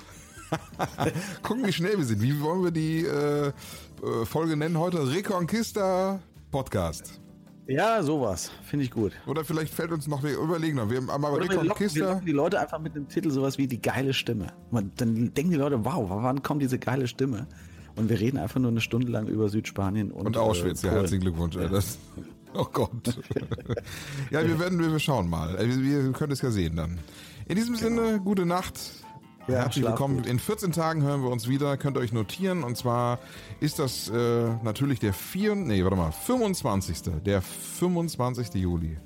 <laughs> Gucken, wie schnell wir sind. Wie wollen wir die äh, äh, Folge nennen heute? Reconquista Podcast. Ja, sowas. Finde ich gut. Oder vielleicht fällt uns noch, wir überlegen noch. Wir haben aber Oder Reconquista. Wir locken, wir locken die Leute einfach mit dem Titel sowas wie die geile Stimme. Man, dann denken die Leute, wow, wann kommt diese geile Stimme? Und wir reden einfach nur eine Stunde lang über Südspanien und, und Auschwitz. Äh, ja, herzlichen Glückwunsch. Ja. Das, oh Gott. <laughs> ja, wir werden, wir schauen mal. Wir, wir können es ja sehen dann. In diesem genau. Sinne, gute Nacht. Ja, Herzlich willkommen. In 14 Tagen hören wir uns wieder. Könnt ihr euch notieren. Und zwar ist das äh, natürlich der 4, nee, warte mal, 25. Der 25. Juli.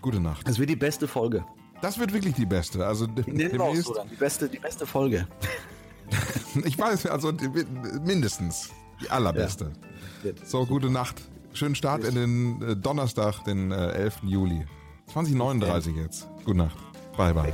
Gute Nacht. Das wird die beste Folge. Das wird wirklich die beste. Also die nennen wir auch so dann. Die beste, die beste Folge. <laughs> ich weiß, also mindestens die allerbeste. Ja. So, gute Nacht. Schönen Start in den äh, Donnerstag, den äh, 11. Juli. 2039 jetzt. Gute Nacht. Bye, bye.